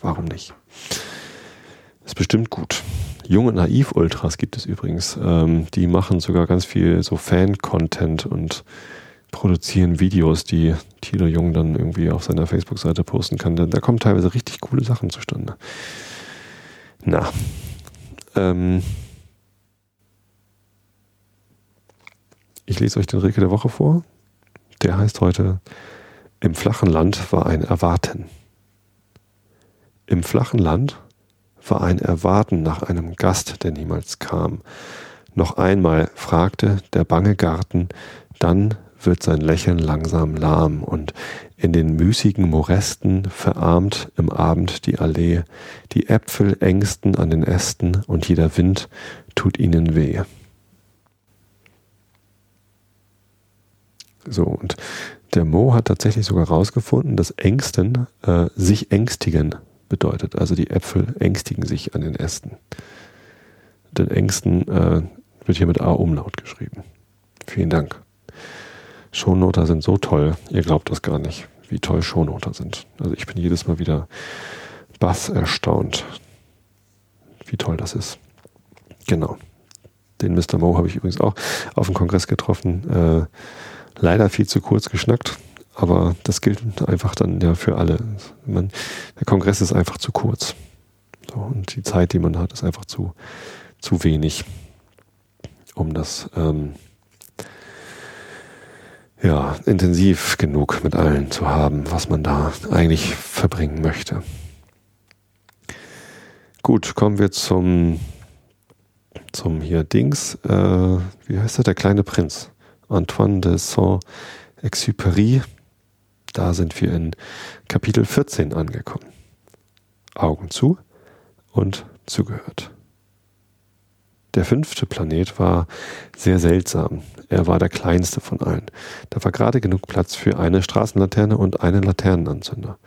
warum nicht? Ist bestimmt gut. Junge Naiv-Ultras gibt es übrigens. Ähm, die machen sogar ganz viel so Fan-Content und produzieren Videos, die Thilo Jung dann irgendwie auf seiner Facebook-Seite posten kann. Da, da, kommen teilweise richtig coole Sachen zustande. Na. Ähm, Ich lese euch den Rilke der Woche vor. Der heißt heute Im flachen Land war ein Erwarten. Im flachen Land war ein Erwarten nach einem Gast, der niemals kam. Noch einmal fragte der bange Garten, dann wird sein Lächeln langsam lahm und in den müßigen Moresten verarmt im Abend die Allee, die Äpfel ängsten an den Ästen und jeder Wind tut ihnen weh. So, und der Mo hat tatsächlich sogar herausgefunden, dass Ängsten äh, sich ängstigen bedeutet. Also die Äpfel ängstigen sich an den Ästen. Denn Ängsten äh, wird hier mit A-Umlaut geschrieben. Vielen Dank. Shownoter sind so toll, ihr glaubt das gar nicht. wie toll Shownoter sind. Also ich bin jedes Mal wieder bass erstaunt, wie toll das ist. Genau. Den Mr. Mo habe ich übrigens auch auf dem Kongress getroffen. Äh, leider viel zu kurz geschnackt, aber das gilt einfach dann ja für alle. Man, der Kongress ist einfach zu kurz. So, und die Zeit, die man hat, ist einfach zu, zu wenig, um das ähm, ja, intensiv genug mit allen zu haben, was man da eigentlich verbringen möchte. Gut, kommen wir zum, zum hier Dings, äh, wie heißt er, der kleine Prinz, Antoine de Saint-Exupéry. Da sind wir in Kapitel 14 angekommen. Augen zu und zugehört. Der fünfte Planet war sehr seltsam. Er war der kleinste von allen. Da war gerade genug Platz für eine Straßenlaterne und einen Laternenanzünder.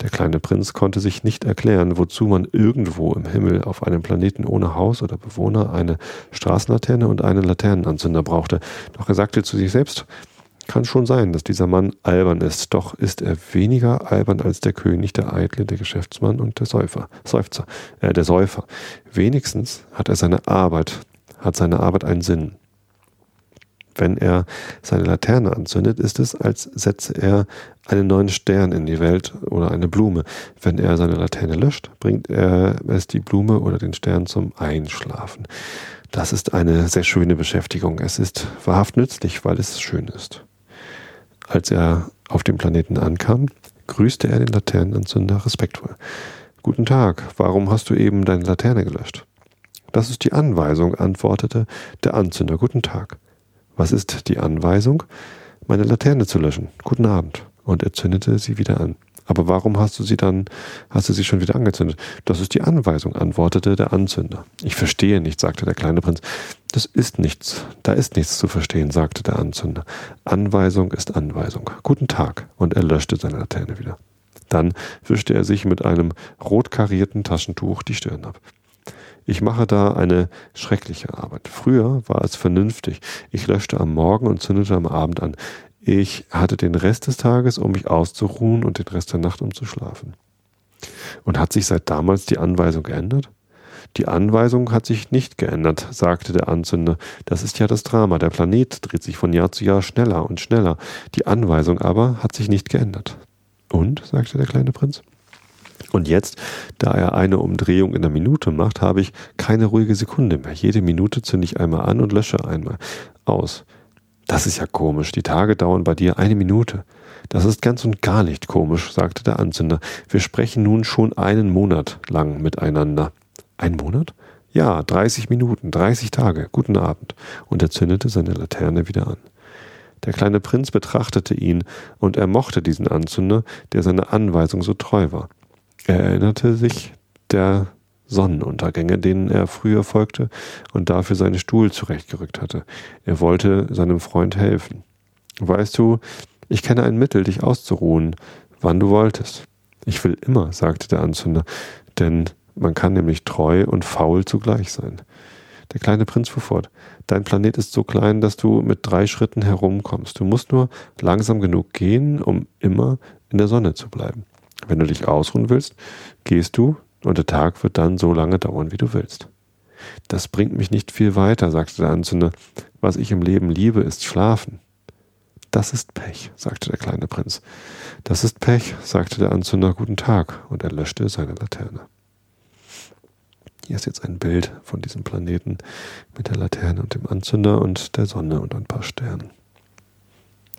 Der kleine Prinz konnte sich nicht erklären, wozu man irgendwo im Himmel auf einem Planeten ohne Haus oder Bewohner eine Straßenlaterne und einen Laternenanzünder brauchte. Doch er sagte zu sich selbst, kann schon sein, dass dieser Mann albern ist, doch ist er weniger albern als der König, der Eitle, der Geschäftsmann und der Säufer, Seufzer, äh, der Säufer. Wenigstens hat er seine Arbeit, hat seine Arbeit einen Sinn. Wenn er seine Laterne anzündet, ist es, als setze er einen neuen Stern in die Welt oder eine Blume. Wenn er seine Laterne löscht, bringt er es die Blume oder den Stern zum Einschlafen. Das ist eine sehr schöne Beschäftigung. Es ist wahrhaft nützlich, weil es schön ist. Als er auf dem Planeten ankam, grüßte er den Laternenanzünder respektvoll. Guten Tag, warum hast du eben deine Laterne gelöscht? Das ist die Anweisung, antwortete der Anzünder. Guten Tag. Was ist die Anweisung? Meine Laterne zu löschen. Guten Abend. Und er zündete sie wieder an. Aber warum hast du sie dann, hast du sie schon wieder angezündet? Das ist die Anweisung, antwortete der Anzünder. Ich verstehe nicht, sagte der kleine Prinz. Das ist nichts, da ist nichts zu verstehen, sagte der Anzünder. Anweisung ist Anweisung. Guten Tag. Und er löschte seine Laterne wieder. Dann wischte er sich mit einem rot karierten Taschentuch die Stirn ab. Ich mache da eine schreckliche Arbeit. Früher war es vernünftig. Ich löschte am Morgen und zündete am Abend an. Ich hatte den Rest des Tages, um mich auszuruhen und den Rest der Nacht, um zu schlafen. Und hat sich seit damals die Anweisung geändert? Die Anweisung hat sich nicht geändert, sagte der Anzünder. Das ist ja das Drama. Der Planet dreht sich von Jahr zu Jahr schneller und schneller. Die Anweisung aber hat sich nicht geändert. Und? sagte der kleine Prinz. Und jetzt, da er eine Umdrehung in der Minute macht, habe ich keine ruhige Sekunde mehr. Jede Minute zünde ich einmal an und lösche einmal aus. Das ist ja komisch. Die Tage dauern bei dir eine Minute. Das ist ganz und gar nicht komisch, sagte der Anzünder. Wir sprechen nun schon einen Monat lang miteinander. Ein Monat? Ja, 30 Minuten, 30 Tage. Guten Abend. Und er zündete seine Laterne wieder an. Der kleine Prinz betrachtete ihn, und er mochte diesen Anzünder, der seiner Anweisung so treu war. Er erinnerte sich der Sonnenuntergänge, denen er früher folgte und dafür seinen Stuhl zurechtgerückt hatte. Er wollte seinem Freund helfen. Weißt du, ich kenne ein Mittel, dich auszuruhen, wann du wolltest. Ich will immer, sagte der Anzünder, denn man kann nämlich treu und faul zugleich sein. Der kleine Prinz fuhr fort. Dein Planet ist so klein, dass du mit drei Schritten herumkommst. Du musst nur langsam genug gehen, um immer in der Sonne zu bleiben. Wenn du dich ausruhen willst, gehst du und der Tag wird dann so lange dauern, wie du willst. Das bringt mich nicht viel weiter, sagte der Anzünder. Was ich im Leben liebe, ist Schlafen. Das ist Pech, sagte der kleine Prinz. Das ist Pech, sagte der Anzünder. Guten Tag, und er löschte seine Laterne. Hier ist jetzt ein Bild von diesem Planeten mit der Laterne und dem Anzünder und der Sonne und ein paar Sternen.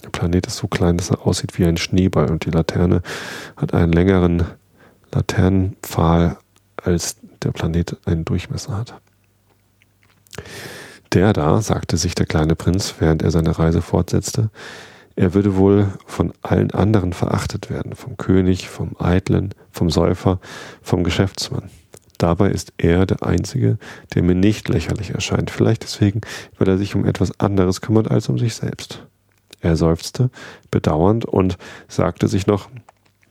Der Planet ist so klein, dass er aussieht wie ein Schneeball und die Laterne hat einen längeren Laternenpfahl als der Planet einen Durchmesser hat. Der da, sagte sich der kleine Prinz, während er seine Reise fortsetzte, er würde wohl von allen anderen verachtet werden, vom König, vom Eitlen, vom Säufer, vom Geschäftsmann. Dabei ist er der Einzige, der mir nicht lächerlich erscheint, vielleicht deswegen, weil er sich um etwas anderes kümmert als um sich selbst. Er seufzte, bedauernd, und sagte sich noch,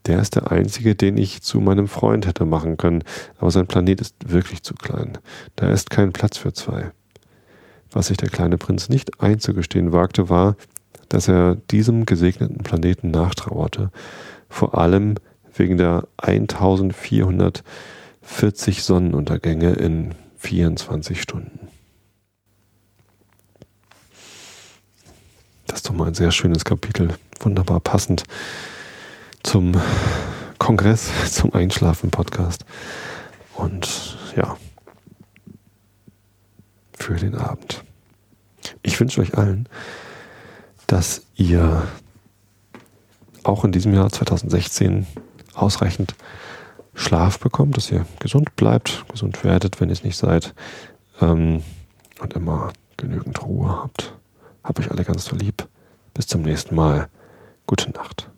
der ist der einzige, den ich zu meinem Freund hätte machen können, aber sein Planet ist wirklich zu klein. Da ist kein Platz für zwei. Was sich der kleine Prinz nicht einzugestehen wagte, war, dass er diesem gesegneten Planeten nachtrauerte, vor allem wegen der 1440 Sonnenuntergänge in 24 Stunden. Das ist doch mal ein sehr schönes Kapitel, wunderbar passend zum Kongress, zum Einschlafen-Podcast. Und ja, für den Abend. Ich wünsche euch allen, dass ihr auch in diesem Jahr 2016 ausreichend Schlaf bekommt, dass ihr gesund bleibt, gesund werdet, wenn ihr es nicht seid ähm, und immer genügend Ruhe habt. Hab euch alle ganz so lieb. Bis zum nächsten Mal. Gute Nacht.